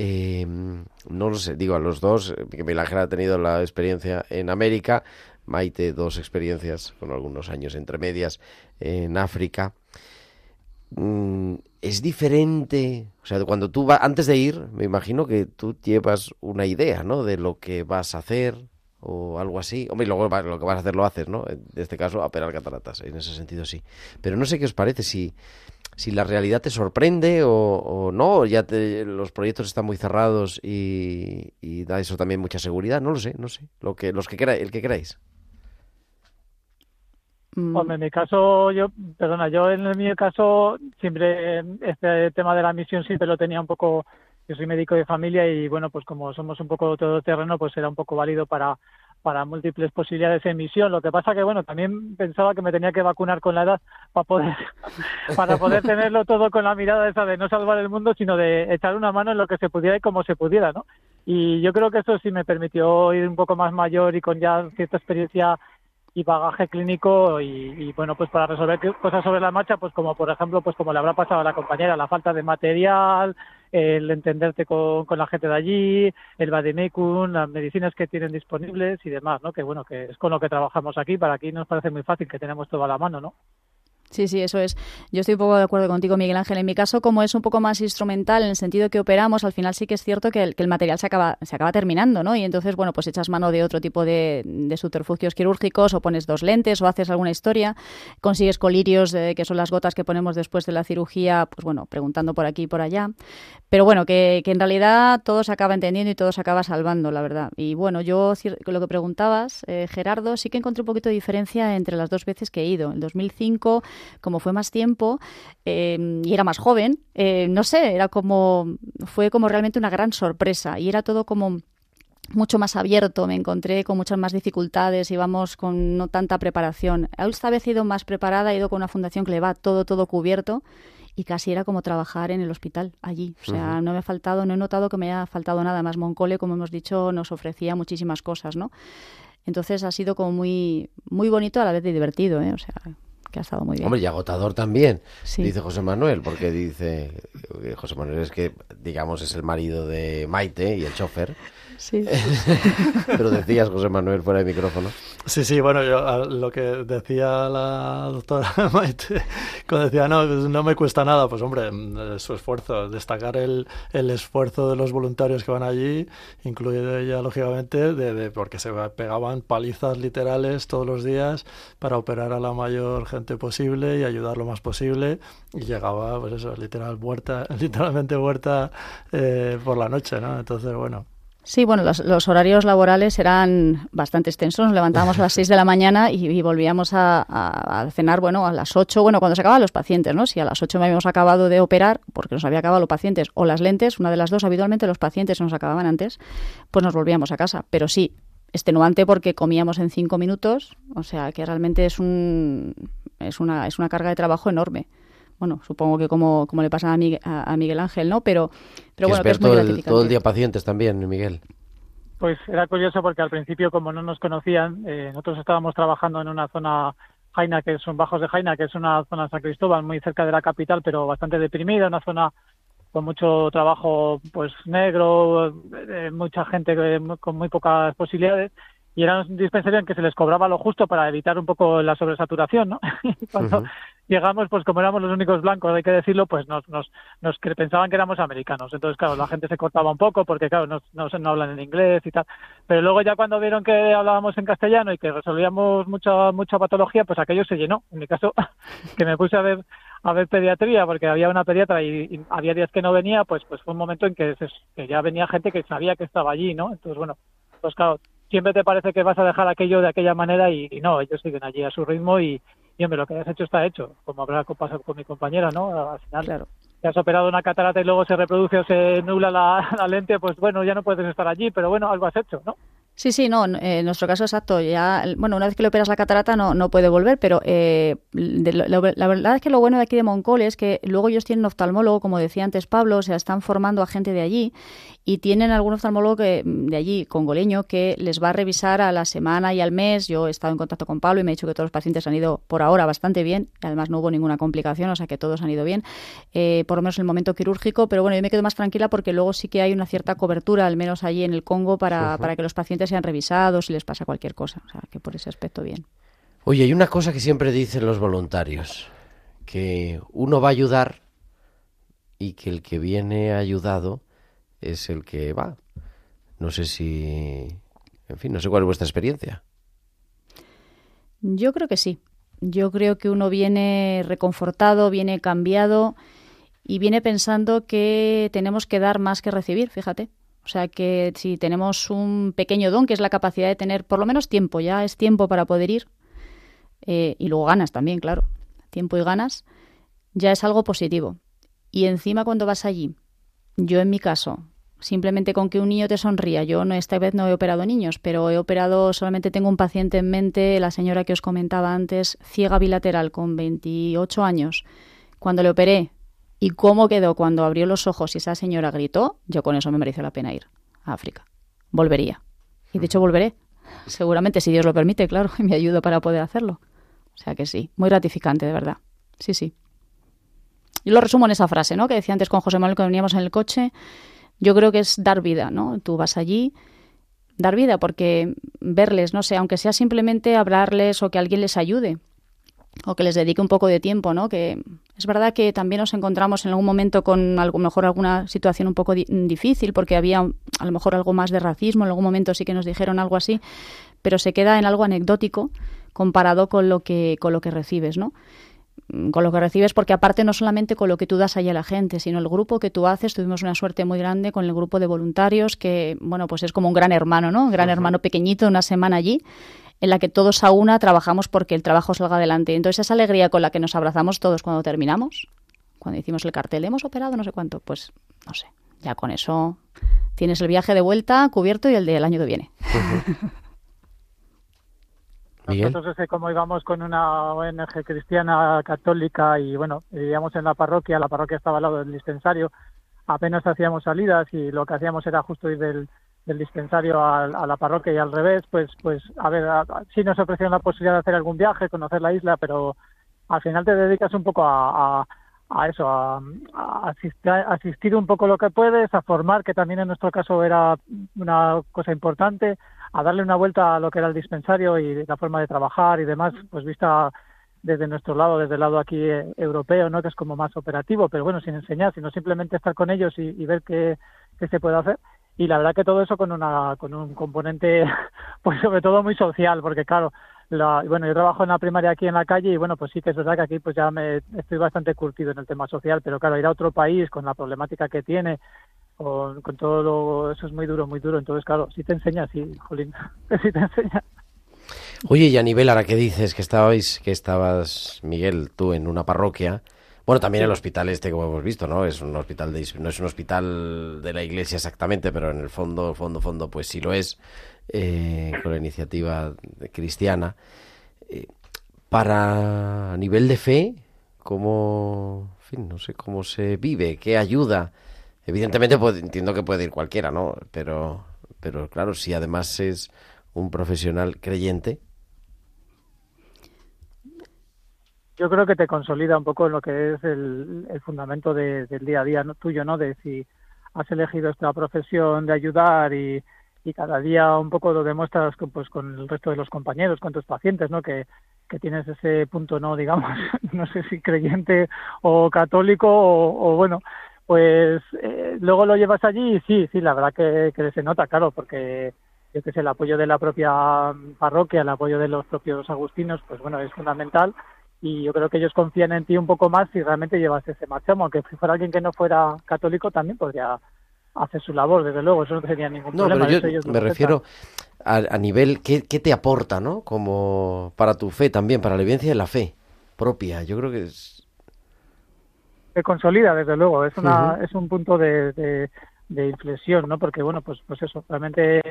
eh, no lo sé, digo a los dos, eh, que Miguel ha tenido la experiencia en América, Maite dos experiencias con algunos años entre medias en África. Mm, es diferente, o sea, cuando tú vas, antes de ir, me imagino que tú llevas una idea, ¿no? De lo que vas a hacer o algo así. Hombre, y luego lo que vas a hacer lo haces, ¿no? En este caso, operar cataratas, en ese sentido sí. Pero no sé qué os parece, si, si la realidad te sorprende o, o no, o ya te- los proyectos están muy cerrados y, y da eso también mucha seguridad, no lo sé, no sé, lo que, los que queráis, el que queráis. Mm, Hombre, en mi caso, yo, perdona, yo en mi caso siempre este tema de la misión siempre lo tenía un poco, yo soy médico de familia y bueno, pues como somos un poco todoterreno, pues era un poco válido para para múltiples posibilidades de misión. Lo que pasa que bueno, también pensaba que me tenía que vacunar con la edad para poder para poder tenerlo todo con la mirada esa de no salvar el mundo, sino de echar una mano en lo que se pudiera y como se pudiera, ¿no? Y yo creo que eso sí me permitió ir un poco más mayor y con ya cierta experiencia y bagaje clínico y, y, bueno pues para resolver cosas sobre la marcha pues como por ejemplo pues como le habrá pasado a la compañera la falta de material el entenderte con, con la gente de allí el vademecum las medicinas que tienen disponibles y demás no que bueno que es con lo que trabajamos aquí. Para aquí nos parece muy fácil que tenemos todo a la mano no Sí, sí, eso es. Yo estoy un poco de acuerdo contigo, Miguel Ángel. En mi caso, como es un poco más instrumental en el sentido que operamos, al final sí que es cierto que el, material se acaba, se acaba terminando, ¿no? Y entonces, bueno, pues echas mano de otro tipo de, de subterfugios quirúrgicos o pones dos lentes o haces alguna historia, consigues colirios, eh, que son las gotas que ponemos después de la cirugía, pues bueno, preguntando por aquí y por allá. Pero bueno, que, que en realidad todo se acaba entendiendo y todo se acaba salvando, la verdad. Y bueno, yo lo que preguntabas, eh, Gerardo, sí que encontré un poquito de diferencia entre las dos veces que he ido. En 2005, como fue más tiempo eh, y era más joven, eh, no sé, era como, fue como realmente una gran sorpresa y era todo como mucho más abierto, me encontré con muchas más dificultades, íbamos con no tanta preparación. Esta vez he ido más preparada, he ido con una fundación que le va todo, todo cubierto y casi era como trabajar en el hospital allí. O sea, no me ha faltado, no he notado que me haya faltado nada. Más Moncole, como hemos dicho, nos ofrecía muchísimas cosas, ¿no? Entonces ha sido como muy, muy bonito a la vez de divertido, ¿eh? O sea, que ha estado muy bien. Hombre, y agotador también, Sí. dice José Manuel, porque dice que José Manuel es que, digamos, es el marido de Maite y el chofer. Sí. Pero decías, José Manuel, fuera de micrófono. Sí, sí, bueno, yo lo que decía la doctora Maite, cuando decía, no, pues no me cuesta nada, pues hombre, mm, su esfuerzo, destacar el, el esfuerzo de los voluntarios que van allí, incluido ella, lógicamente, de, de- porque se pegaban palizas literales todos los días para operar a la mayor gente posible y ayudar lo más posible, y llegaba, pues eso, literal, muerta, literalmente muerta eh, por la noche, ¿no? Entonces, bueno. Sí, bueno, los, los horarios laborales eran bastante extensos. Nos levantábamos a las 6 de la mañana y, y volvíamos a, a- a cenar, bueno, a las 8, bueno, cuando se acababan los pacientes, ¿no? Si a las 8 me habíamos acabado de operar, porque nos había acabado los pacientes, o las lentes, una de las dos, habitualmente los pacientes se nos acababan antes, pues nos volvíamos a casa. Pero sí, extenuante porque comíamos en 5 minutos, o sea, que realmente es, un, es, una, es una carga de trabajo enorme. Bueno, supongo que como, como le pasa a Miguel, a, a Miguel Ángel, ¿no? Pero, pero Que bueno, que es muy experto el- gratificante. todo el día pacientes también, Miguel. Pues era curioso porque al principio, como no nos conocían, eh, nosotros estábamos trabajando en una zona Jaina, que son bajos de Jaina, que es una zona de San Cristóbal, muy cerca de la capital, pero bastante deprimida, una zona con mucho trabajo pues negro, eh, mucha gente que- con muy pocas posibilidades. Y era un dispensario en que se les cobraba lo justo para evitar un poco la sobresaturación, ¿no? Y cuando. Llegamos, pues como éramos los únicos blancos, hay que decirlo, pues nos, nos, nos pensaban que éramos americanos. Entonces, claro, la gente se cortaba un poco porque, claro, no, no, no hablan en inglés y tal. Pero luego ya cuando vieron que hablábamos en castellano y que resolvíamos mucha mucha patología, pues aquello se llenó. En mi caso, que me puse a ver a ver pediatría porque había una pediatra y, había días que no venía, pues pues fue un momento en que, se- ya venía gente que sabía que estaba allí, ¿no? Entonces, bueno, pues claro, siempre te parece que vas a dejar aquello de aquella manera y, y no, ellos siguen allí a su ritmo y, y hombre, lo que has hecho está hecho, como habrá pasado con mi compañera, ¿no? Al final, Claro. te has operado una catarata y luego se reproduce o se nubla la, la lente, pues bueno, ya no puedes estar allí, pero bueno, algo has hecho, ¿no? Sí, sí, no, en nuestro caso exacto. Ya, bueno, una vez que le operas la catarata no, no puede volver, pero eh, la verdad es que lo bueno de aquí de Moncol es que luego ellos tienen oftalmólogo, como decía antes Pablo, o sea, están formando a gente de allí y tienen algún oftalmólogo que, de allí, congoleño, que les va a revisar a la semana y al mes. Yo he estado en contacto con Pablo y me ha dicho que todos los pacientes han ido por ahora bastante bien, además no hubo ninguna complicación, o sea que todos han ido bien, eh, por lo menos en el momento quirúrgico, pero bueno, yo me quedo más tranquila porque luego sí que hay una cierta cobertura, al menos allí en el Congo, para, para que los pacientes sean revisados si les pasa cualquier cosa. O sea, que por ese aspecto bien. Oye, hay una cosa que siempre dicen los voluntarios, que uno va a ayudar y que el que viene ayudado es el que va. No sé si... En fin, no sé cuál es vuestra experiencia. Yo creo que sí. Yo creo que uno viene reconfortado, viene cambiado y viene pensando que tenemos que dar más que recibir, fíjate. O sea que si tenemos un pequeño don, que es la capacidad de tener por lo menos tiempo, ya es tiempo para poder ir, eh, y luego ganas también, claro, tiempo y ganas, ya es algo positivo. Y encima cuando vas allí, yo en mi caso, simplemente con que un niño te sonría, yo no esta vez no he operado niños, pero he operado, solamente tengo un paciente en mente, la señora que os comentaba antes, ciega bilateral con 28 años. Cuando le operé, y cómo quedó cuando abrió los ojos y esa señora gritó, yo con eso me mereció la pena ir a África. Volvería. Y de hecho volveré. Seguramente, si Dios lo permite, claro, y me ayudo para poder hacerlo. O sea que sí, muy gratificante, de verdad. Sí, sí. Yo lo resumo en esa frase, ¿no? Que decía antes con José Manuel que veníamos en el coche. Yo creo que es dar vida, ¿no? Tú vas allí, dar vida, porque verles, no sé, aunque sea simplemente hablarles o que alguien les ayude, o que les dedique un poco de tiempo, ¿no? Que es verdad que también nos encontramos en algún momento con a lo mejor alguna situación un poco difícil porque había a lo mejor algo más de racismo, en algún momento sí que nos dijeron algo así, pero se queda en algo anecdótico comparado con lo que con lo que recibes, ¿no? Mm, con lo que recibes porque aparte no solamente con lo que tú das ahí a la gente, sino el grupo que tú haces, tuvimos una suerte muy grande con el grupo de voluntarios que, bueno, pues es como un gran hermano, ¿no? Un gran hermano pequeñito, una semana allí en la que todos a una trabajamos porque el trabajo salga adelante. Entonces esa alegría con la que nos abrazamos todos cuando terminamos, cuando hicimos el cartel, hemos operado no sé cuánto, pues no sé, ya con eso tienes el viaje de vuelta cubierto y el del año que viene. Nosotros es que como íbamos con una ONG cristiana católica y bueno, vivíamos en la parroquia, la parroquia estaba al lado del dispensario, apenas hacíamos salidas y lo que hacíamos era justo ir del, del dispensario a, la parroquia y al revés, pues, pues a ver, sí nos ofrecieron la posibilidad de hacer algún viaje, conocer la isla, pero al final te dedicas un poco a, a, eso, a, asistir, asistir, un poco lo que puedes, a formar, que también en nuestro caso era una cosa importante, a darle una vuelta a lo que era el dispensario y la forma de trabajar y demás, pues vista desde nuestro lado, desde el lado aquí eh, europeo, ¿no? que es como más operativo, pero bueno, sin enseñar, sino simplemente estar con ellos y, y ver qué, qué se puede hacer y la verdad que todo eso con una con un componente pues sobre todo muy social porque claro la, bueno yo trabajo en la primaria aquí en la calle y bueno pues sí que es verdad que aquí pues ya me estoy bastante curtido en el tema social pero claro ir a otro país con la problemática que tiene con, con todo lo, eso es muy duro muy duro. Entonces claro sí te enseña sí jolín sí te enseña. Oye, y a nivel, ahora que dices que estabais, que estabas, Miguel, tú en una parroquia, bueno, también el hospital este, como hemos visto, ¿no? Es un hospital de, no es un hospital de la iglesia exactamente, pero en el fondo, fondo, fondo, pues sí lo es, eh, con la iniciativa cristiana. Eh, para nivel de fe, ¿cómo, en fin, no sé cómo se vive? ¿Qué ayuda? Evidentemente entiendo que puede ir cualquiera, ¿no? Pero, pero claro, si además es un profesional creyente, yo creo que te consolida un poco en lo que es el, fundamento del día a día tuyo, ¿no? De si has elegido esta profesión de ayudar y, y cada día un poco lo demuestras con, pues, con el resto de los compañeros, con tus pacientes, ¿no? Que, que tienes ese punto, ¿no? Digamos, no sé si creyente o católico o, bueno, pues eh, luego lo llevas allí y sí, sí, la verdad que, que se nota, claro, porque yo que sé, el apoyo de la propia parroquia, el apoyo de los propios agustinos, pues bueno, es fundamental y yo creo que ellos confían en ti un poco más si realmente llevas ese marchamo, aunque si fuera alguien que no fuera católico también podría hacer su labor, desde luego, eso no sería ningún problema. No, pero yo me refiero a, nivel, ¿qué, ¿qué, te aporta, no? Como para tu fe también, para la vivencia de la fe propia, yo creo que es... Se consolida, desde luego, es, una, es un punto de, de, inflexión, ¿no? Porque, bueno, pues, pues eso, realmente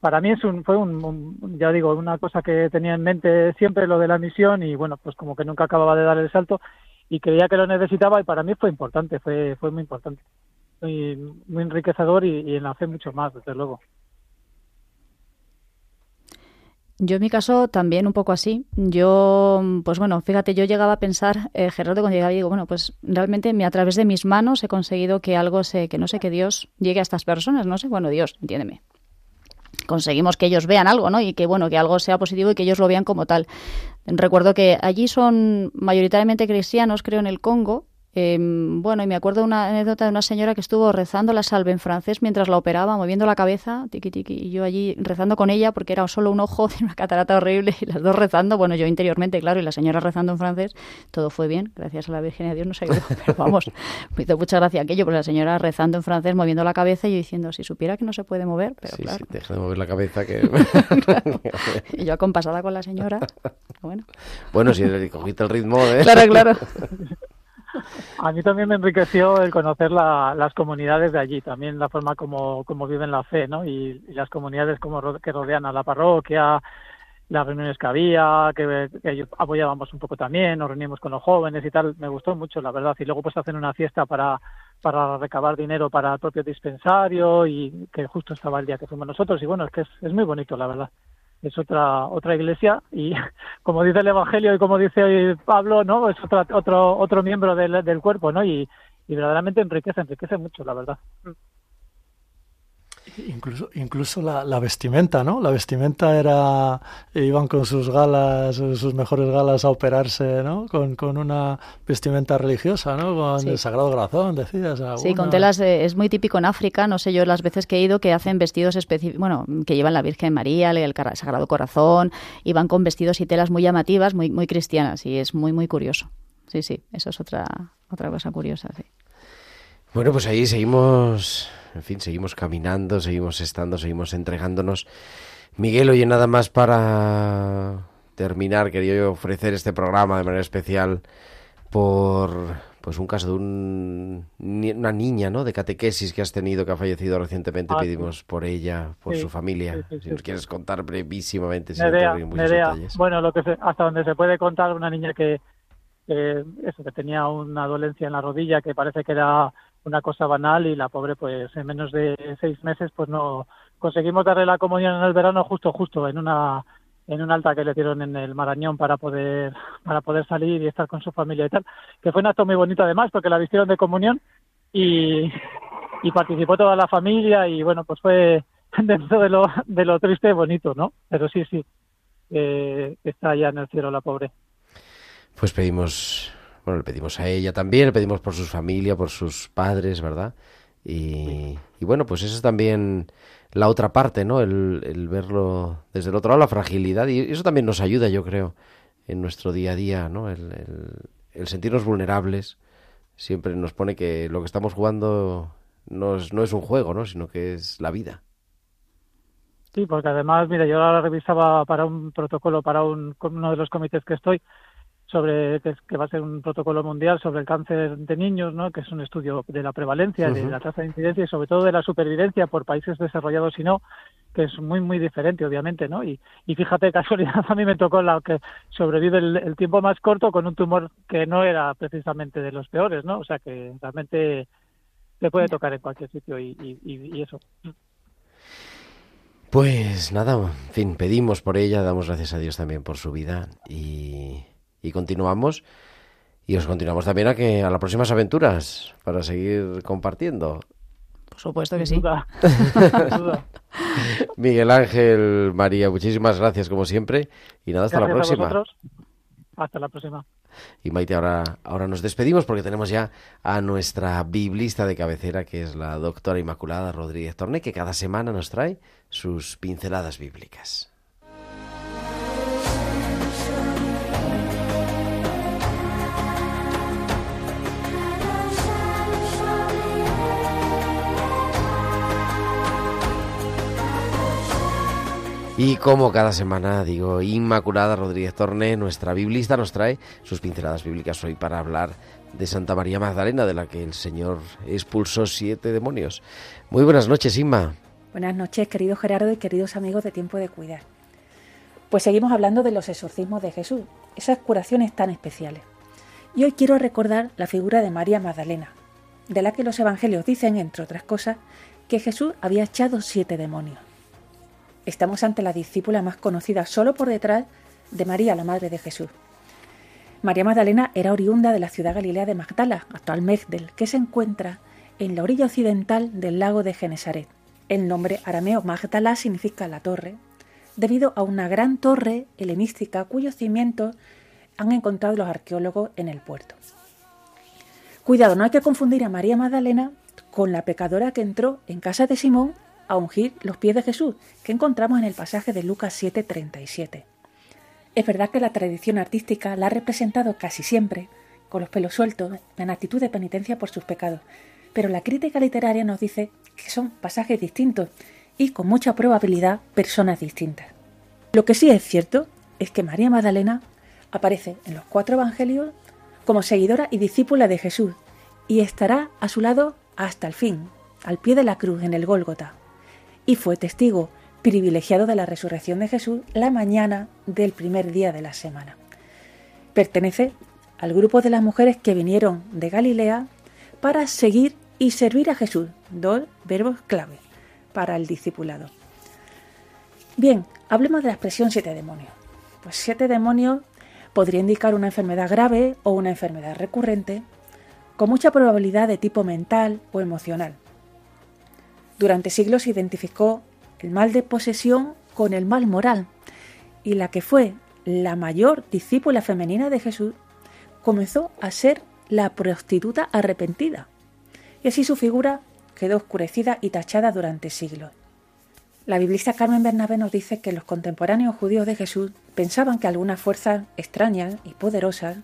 para mí es un, fue un, ya digo, una cosa que tenía en mente siempre lo de la misión y bueno, pues como que nunca acababa de dar el salto y creía que lo necesitaba y para mí fue importante, fue, fue muy importante, muy, enriquecedor y, y enlacé mucho más, desde luego. Yo en mi caso también un poco así. Yo, pues bueno, fíjate, yo llegaba a pensar, eh, Gerardo, cuando llegaba y digo, bueno, pues realmente a través de mis manos he conseguido que algo se, que no sé, que Dios llegue a estas personas, no sé, bueno, Dios, entiéndeme. Conseguimos que ellos vean algo, ¿no? Y que bueno, que algo sea positivo y que ellos lo vean como tal. Recuerdo que allí son mayoritariamente cristianos, creo, en el Congo, eh, bueno, y me acuerdo de una anécdota de una señora que estuvo rezando la salve en francés mientras la operaba, moviendo la cabeza, tiqui, tiqui, y yo allí rezando con ella porque era solo un ojo de una catarata horrible y las dos rezando, bueno, yo interiormente, claro, y la señora rezando en francés, todo fue bien, gracias a la Virgen de Dios nos ayudó, pero vamos, me hizo mucha gracia aquello, pues la señora rezando en francés, moviendo la cabeza y yo diciendo, si supiera que no se puede mover, pero sí, claro. sí, deja de mover la cabeza que... claro. Y yo acompasada con la señora, bueno. Bueno, si le cogiste el ritmo, ¿eh? Claro, claro. A mí también me enriqueció el conocer la, las comunidades de allí, también la forma como, como viven la fe, ¿no? Y, y las comunidades como que rodean a la parroquia, las reuniones que había, que, que apoyábamos un poco también, nos reuníamos con los jóvenes y tal, me gustó mucho, la verdad. Y luego pues hacen una fiesta para, para recabar dinero para el propio dispensario y que justo estaba el día que fuimos nosotros y bueno, es que es, es muy bonito, la verdad es otra otra iglesia y como dice el evangelio y como dice Pablo no es otra, otro otro miembro del, del cuerpo no y, y verdaderamente enriquece enriquece mucho la verdad Incluso, incluso la, la, vestimenta, ¿no? La vestimenta era, iban con sus galas, sus mejores galas a operarse, ¿no? Con, con una vestimenta religiosa, ¿no? Con Sí. el Sagrado Corazón, decías. Sí, alguna. con telas eh, es muy típico en África, no sé yo las veces que he ido, que hacen vestidos específicos, bueno, que llevan la Virgen María, el Sagrado Corazón, y van con vestidos y telas muy llamativas, muy, muy cristianas, y es muy, muy curioso. Sí, sí, eso es otra, otra cosa curiosa, sí. Bueno, pues ahí seguimos, en fin, seguimos caminando, seguimos estando, seguimos entregándonos. Miguel, oye, nada más para terminar, quería yo ofrecer este programa de manera especial por pues un caso de un, una niña, ¿no? De catequesis que has tenido, que ha fallecido recientemente. Ah, sí. Pedimos por ella, por Sí, su familia. sí, si nos quieres contar brevísimamente, sin Nerea, entrar en muchos Nerea. detalles. bueno lo que se- hasta donde se puede contar una niña que que eso que tenía una dolencia en la rodilla que parece que era una cosa banal y la pobre pues en menos de seis meses pues no conseguimos darle la comunión en el verano justo justo en una en un alta que le dieron en el Marañón para poder para poder salir y estar con su familia y tal que fue un acto muy bonito además porque la vistieron de comunión y y participó toda la familia y bueno pues fue dentro de lo de lo triste bonito no pero sí sí eh, está allá en el cielo la pobre. Pues pedimos, bueno, le pedimos a ella también, le pedimos por su familia, por sus padres, ¿verdad? Y, bueno, pues eso es también la otra parte, ¿no? El, verlo desde el otro lado, la fragilidad, y eso también nos ayuda, yo creo, en nuestro día a día, ¿no? El, sentirnos vulnerables siempre nos pone que lo que estamos jugando no es, no es un juego, ¿no? Sino que es la vida. Sí, porque además, mira, yo ahora revisaba para un protocolo, para un, uno de los comités que estoy, sobre que, que va a ser un protocolo mundial sobre el cáncer de niños, ¿no? que es un estudio de la prevalencia, de la tasa de incidencia y sobre todo de la supervivencia por países desarrollados y no, que es muy, muy diferente, obviamente, ¿no? Y, y fíjate, casualidad, a mí me tocó la que sobrevive el, el tiempo más corto con un tumor que no era precisamente de los peores, ¿no? O sea que realmente le puede tocar en cualquier sitio y- y eso. Pues nada, en fin, pedimos por ella, damos gracias a Dios también por su vida y, y continuamos. Y os continuamos también a que a las próximas aventuras para seguir compartiendo. Por supuesto que sí. duda, sin duda. Miguel Ángel, María, muchísimas gracias como siempre y nada, hasta la Gracias próxima. Hasta la próxima. Y Maite, ahora, ahora nos despedimos porque tenemos ya a nuestra biblista de cabecera, que es la doctora Inmaculada Rodríguez Torné, que cada semana nos trae sus pinceladas bíblicas. Y como cada semana, digo, Inmaculada Rodríguez Torné, nuestra biblista, nos trae sus pinceladas bíblicas hoy para hablar de Santa María Magdalena, de la que el Señor expulsó siete demonios. Muy buenas noches, Inma. Buenas noches, querido Gerardo y queridos amigos de Tiempo de Cuidar. Pues seguimos hablando de los exorcismos de Jesús, esas curaciones tan especiales. Y hoy quiero recordar la figura de María Magdalena, de la que los evangelios dicen, entre otras cosas, que Jesús había echado siete demonios. Estamos ante la discípula más conocida solo por detrás de María, la madre de Jesús. María Magdalena era oriunda de la ciudad galilea de Magdala, actual Megdel, que se encuentra en la orilla occidental del lago de Genesaret. El nombre arameo Magdala significa la torre, debido a una gran torre helenística cuyos cimientos han encontrado los arqueólogos en el puerto. Cuidado, no hay que confundir a María Magdalena con la pecadora que entró en casa de Simón a ungir los pies de Jesús, que encontramos en el pasaje de Lucas 7:37. Es verdad que la tradición artística la ha representado casi siempre, con los pelos sueltos, en actitud de penitencia por sus pecados, pero la crítica literaria nos dice que son pasajes distintos y con mucha probabilidad personas distintas. Lo que sí es cierto es que María Magdalena aparece en los cuatro evangelios como seguidora y discípula de Jesús y estará a su lado hasta el fin, al pie de la cruz en el Gólgota. Y fue testigo privilegiado de la resurrección de Jesús la mañana del primer día de la semana. Pertenece al grupo de las mujeres que vinieron de Galilea para seguir y servir a Jesús, dos verbos clave para el discipulado. Bien, hablemos de la expresión siete demonios. Pues siete demonios podría indicar una enfermedad grave o una enfermedad recurrente, con mucha probabilidad de tipo mental o emocional. Durante siglos identificó el mal de posesión con el mal moral, y la que fue la mayor discípula femenina de Jesús comenzó a ser la prostituta arrepentida, y así su figura quedó oscurecida y tachada durante siglos. La biblista Carmen Bernabé nos dice que los contemporáneos judíos de Jesús pensaban que algunas fuerzas extrañas y poderosas,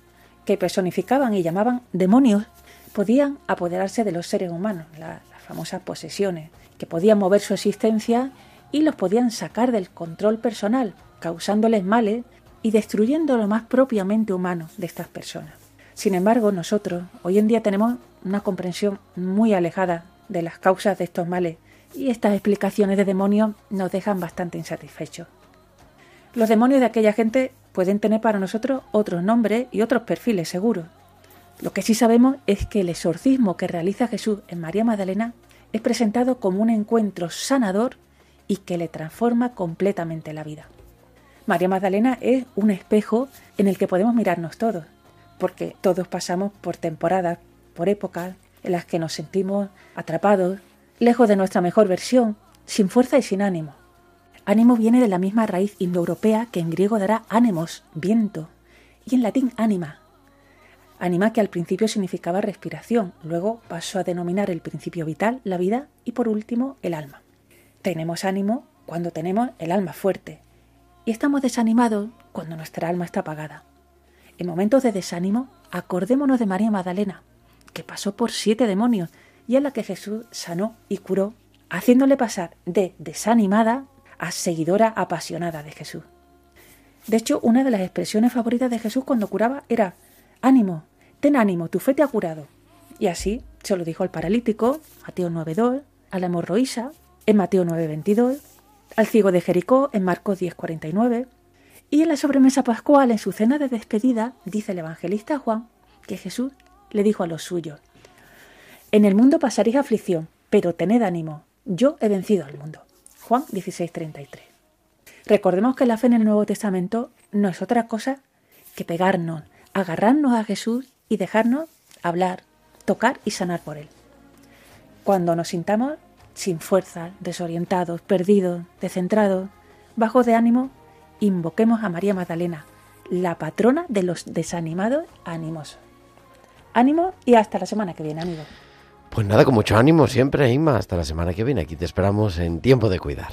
que personificaban y llamaban demonios, podían apoderarse de los seres humanos, las famosas posesiones, que podían mover su existencia y los podían sacar del control personal, causándoles males y destruyendo lo más propiamente humano de estas personas. Sin embargo, nosotros hoy en día tenemos una comprensión muy alejada de las causas de estos males y estas explicaciones de demonios nos dejan bastante insatisfechos. Los demonios de aquella gente pueden tener para nosotros otros nombres y otros perfiles seguros. Lo que sí sabemos es que el exorcismo que realiza Jesús en María Magdalena es presentado como un encuentro sanador y que le transforma completamente la vida. María Magdalena es un espejo en el que podemos mirarnos todos, porque todos pasamos por temporadas, por épocas en las que nos sentimos atrapados, lejos de nuestra mejor versión, sin fuerza y sin ánimo. Ánimo viene de la misma raíz indoeuropea que en griego dará ánimos, viento, y en latín ánima. Ánima que al principio significaba respiración, luego pasó a denominar el principio vital, la vida, y por último el alma. Tenemos ánimo cuando tenemos el alma fuerte, y estamos desanimados cuando nuestra alma está apagada. En momentos de desánimo, acordémonos de María Magdalena, que pasó por siete demonios y a la que Jesús sanó y curó, haciéndole pasar de desanimada a seguidora apasionada de Jesús. De hecho, una de las expresiones favoritas de Jesús cuando curaba era ánimo, ten ánimo, tu fe te ha curado. Y así se lo dijo al paralítico, Mateo 9.2, a la hemorroísa, en Mateo 9.22, al ciego de Jericó, en Marcos 10.49, y en la sobremesa pascual, en su cena de despedida, dice el evangelista Juan que Jesús le dijo a los suyos, En el mundo pasaréis aflicción, pero tened ánimo, yo he vencido al mundo. Juan 16:33. Recordemos que la fe en el Nuevo Testamento no es otra cosa que pegarnos, agarrarnos a Jesús y dejarnos hablar, tocar y sanar por Él. Cuando nos sintamos sin fuerza, desorientados, perdidos, descentrados, bajos de ánimo, invoquemos a María Magdalena, la patrona de los desanimados animosos. Ánimo y hasta la semana que viene, amigos. Pues nada, con mucho ánimo siempre, Inma. Hasta la semana que viene. Aquí te esperamos en Tiempo de Cuidar.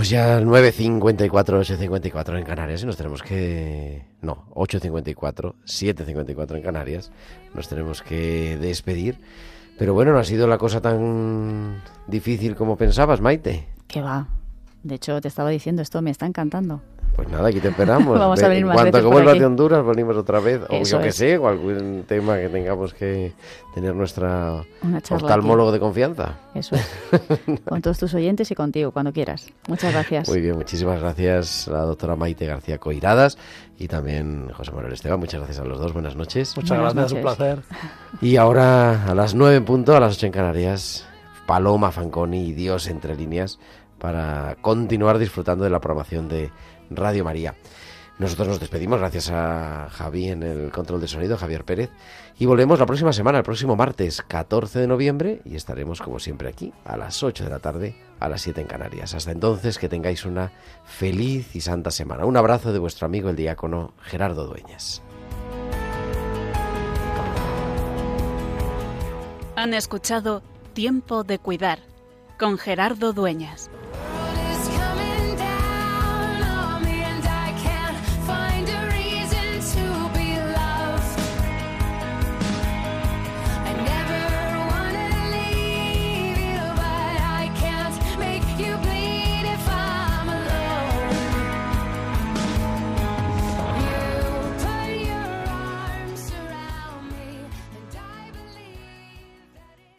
Pues ya 9.54, 8.54 en Canarias y nos tenemos que... No, 8.54, 7.54 en Canarias. Nos tenemos que despedir. Pero bueno, no ha sido la cosa tan difícil como pensabas, Maite. Que va. De hecho, te estaba diciendo, esto me está encantando. Pues nada, aquí te esperamos. Vamos a venir en más cuanto veces que vuelvas aquí. de Honduras, venimos otra vez. O Eso yo que es. sé, o algún tema que tengamos que tener nuestra Una charla oftalmólogo de confianza. Eso es. Con todos tus oyentes y contigo, cuando quieras. Muchas gracias. Muy bien, muchísimas gracias a la doctora Maite García Coiradas y también José Manuel Esteban. Muchas gracias a los dos. Buenas noches. Muchas Buenas gracias, un noches. placer. Y ahora a las 9 en punto, a las 8 en Canarias, Paloma Fanconi y Dios entre líneas para continuar disfrutando de la programación de Radio María. Nosotros nos despedimos, gracias a Javi en el control de sonido, Javier Pérez, y volvemos la próxima semana, el próximo martes 14 de noviembre, y estaremos como siempre aquí a las 8 de la tarde, a las 7 en Canarias. Hasta entonces, que tengáis una feliz y santa semana. Un abrazo de vuestro amigo el diácono Gerardo Dueñas. Han escuchado Tiempo de Cuidar con Gerardo Dueñas.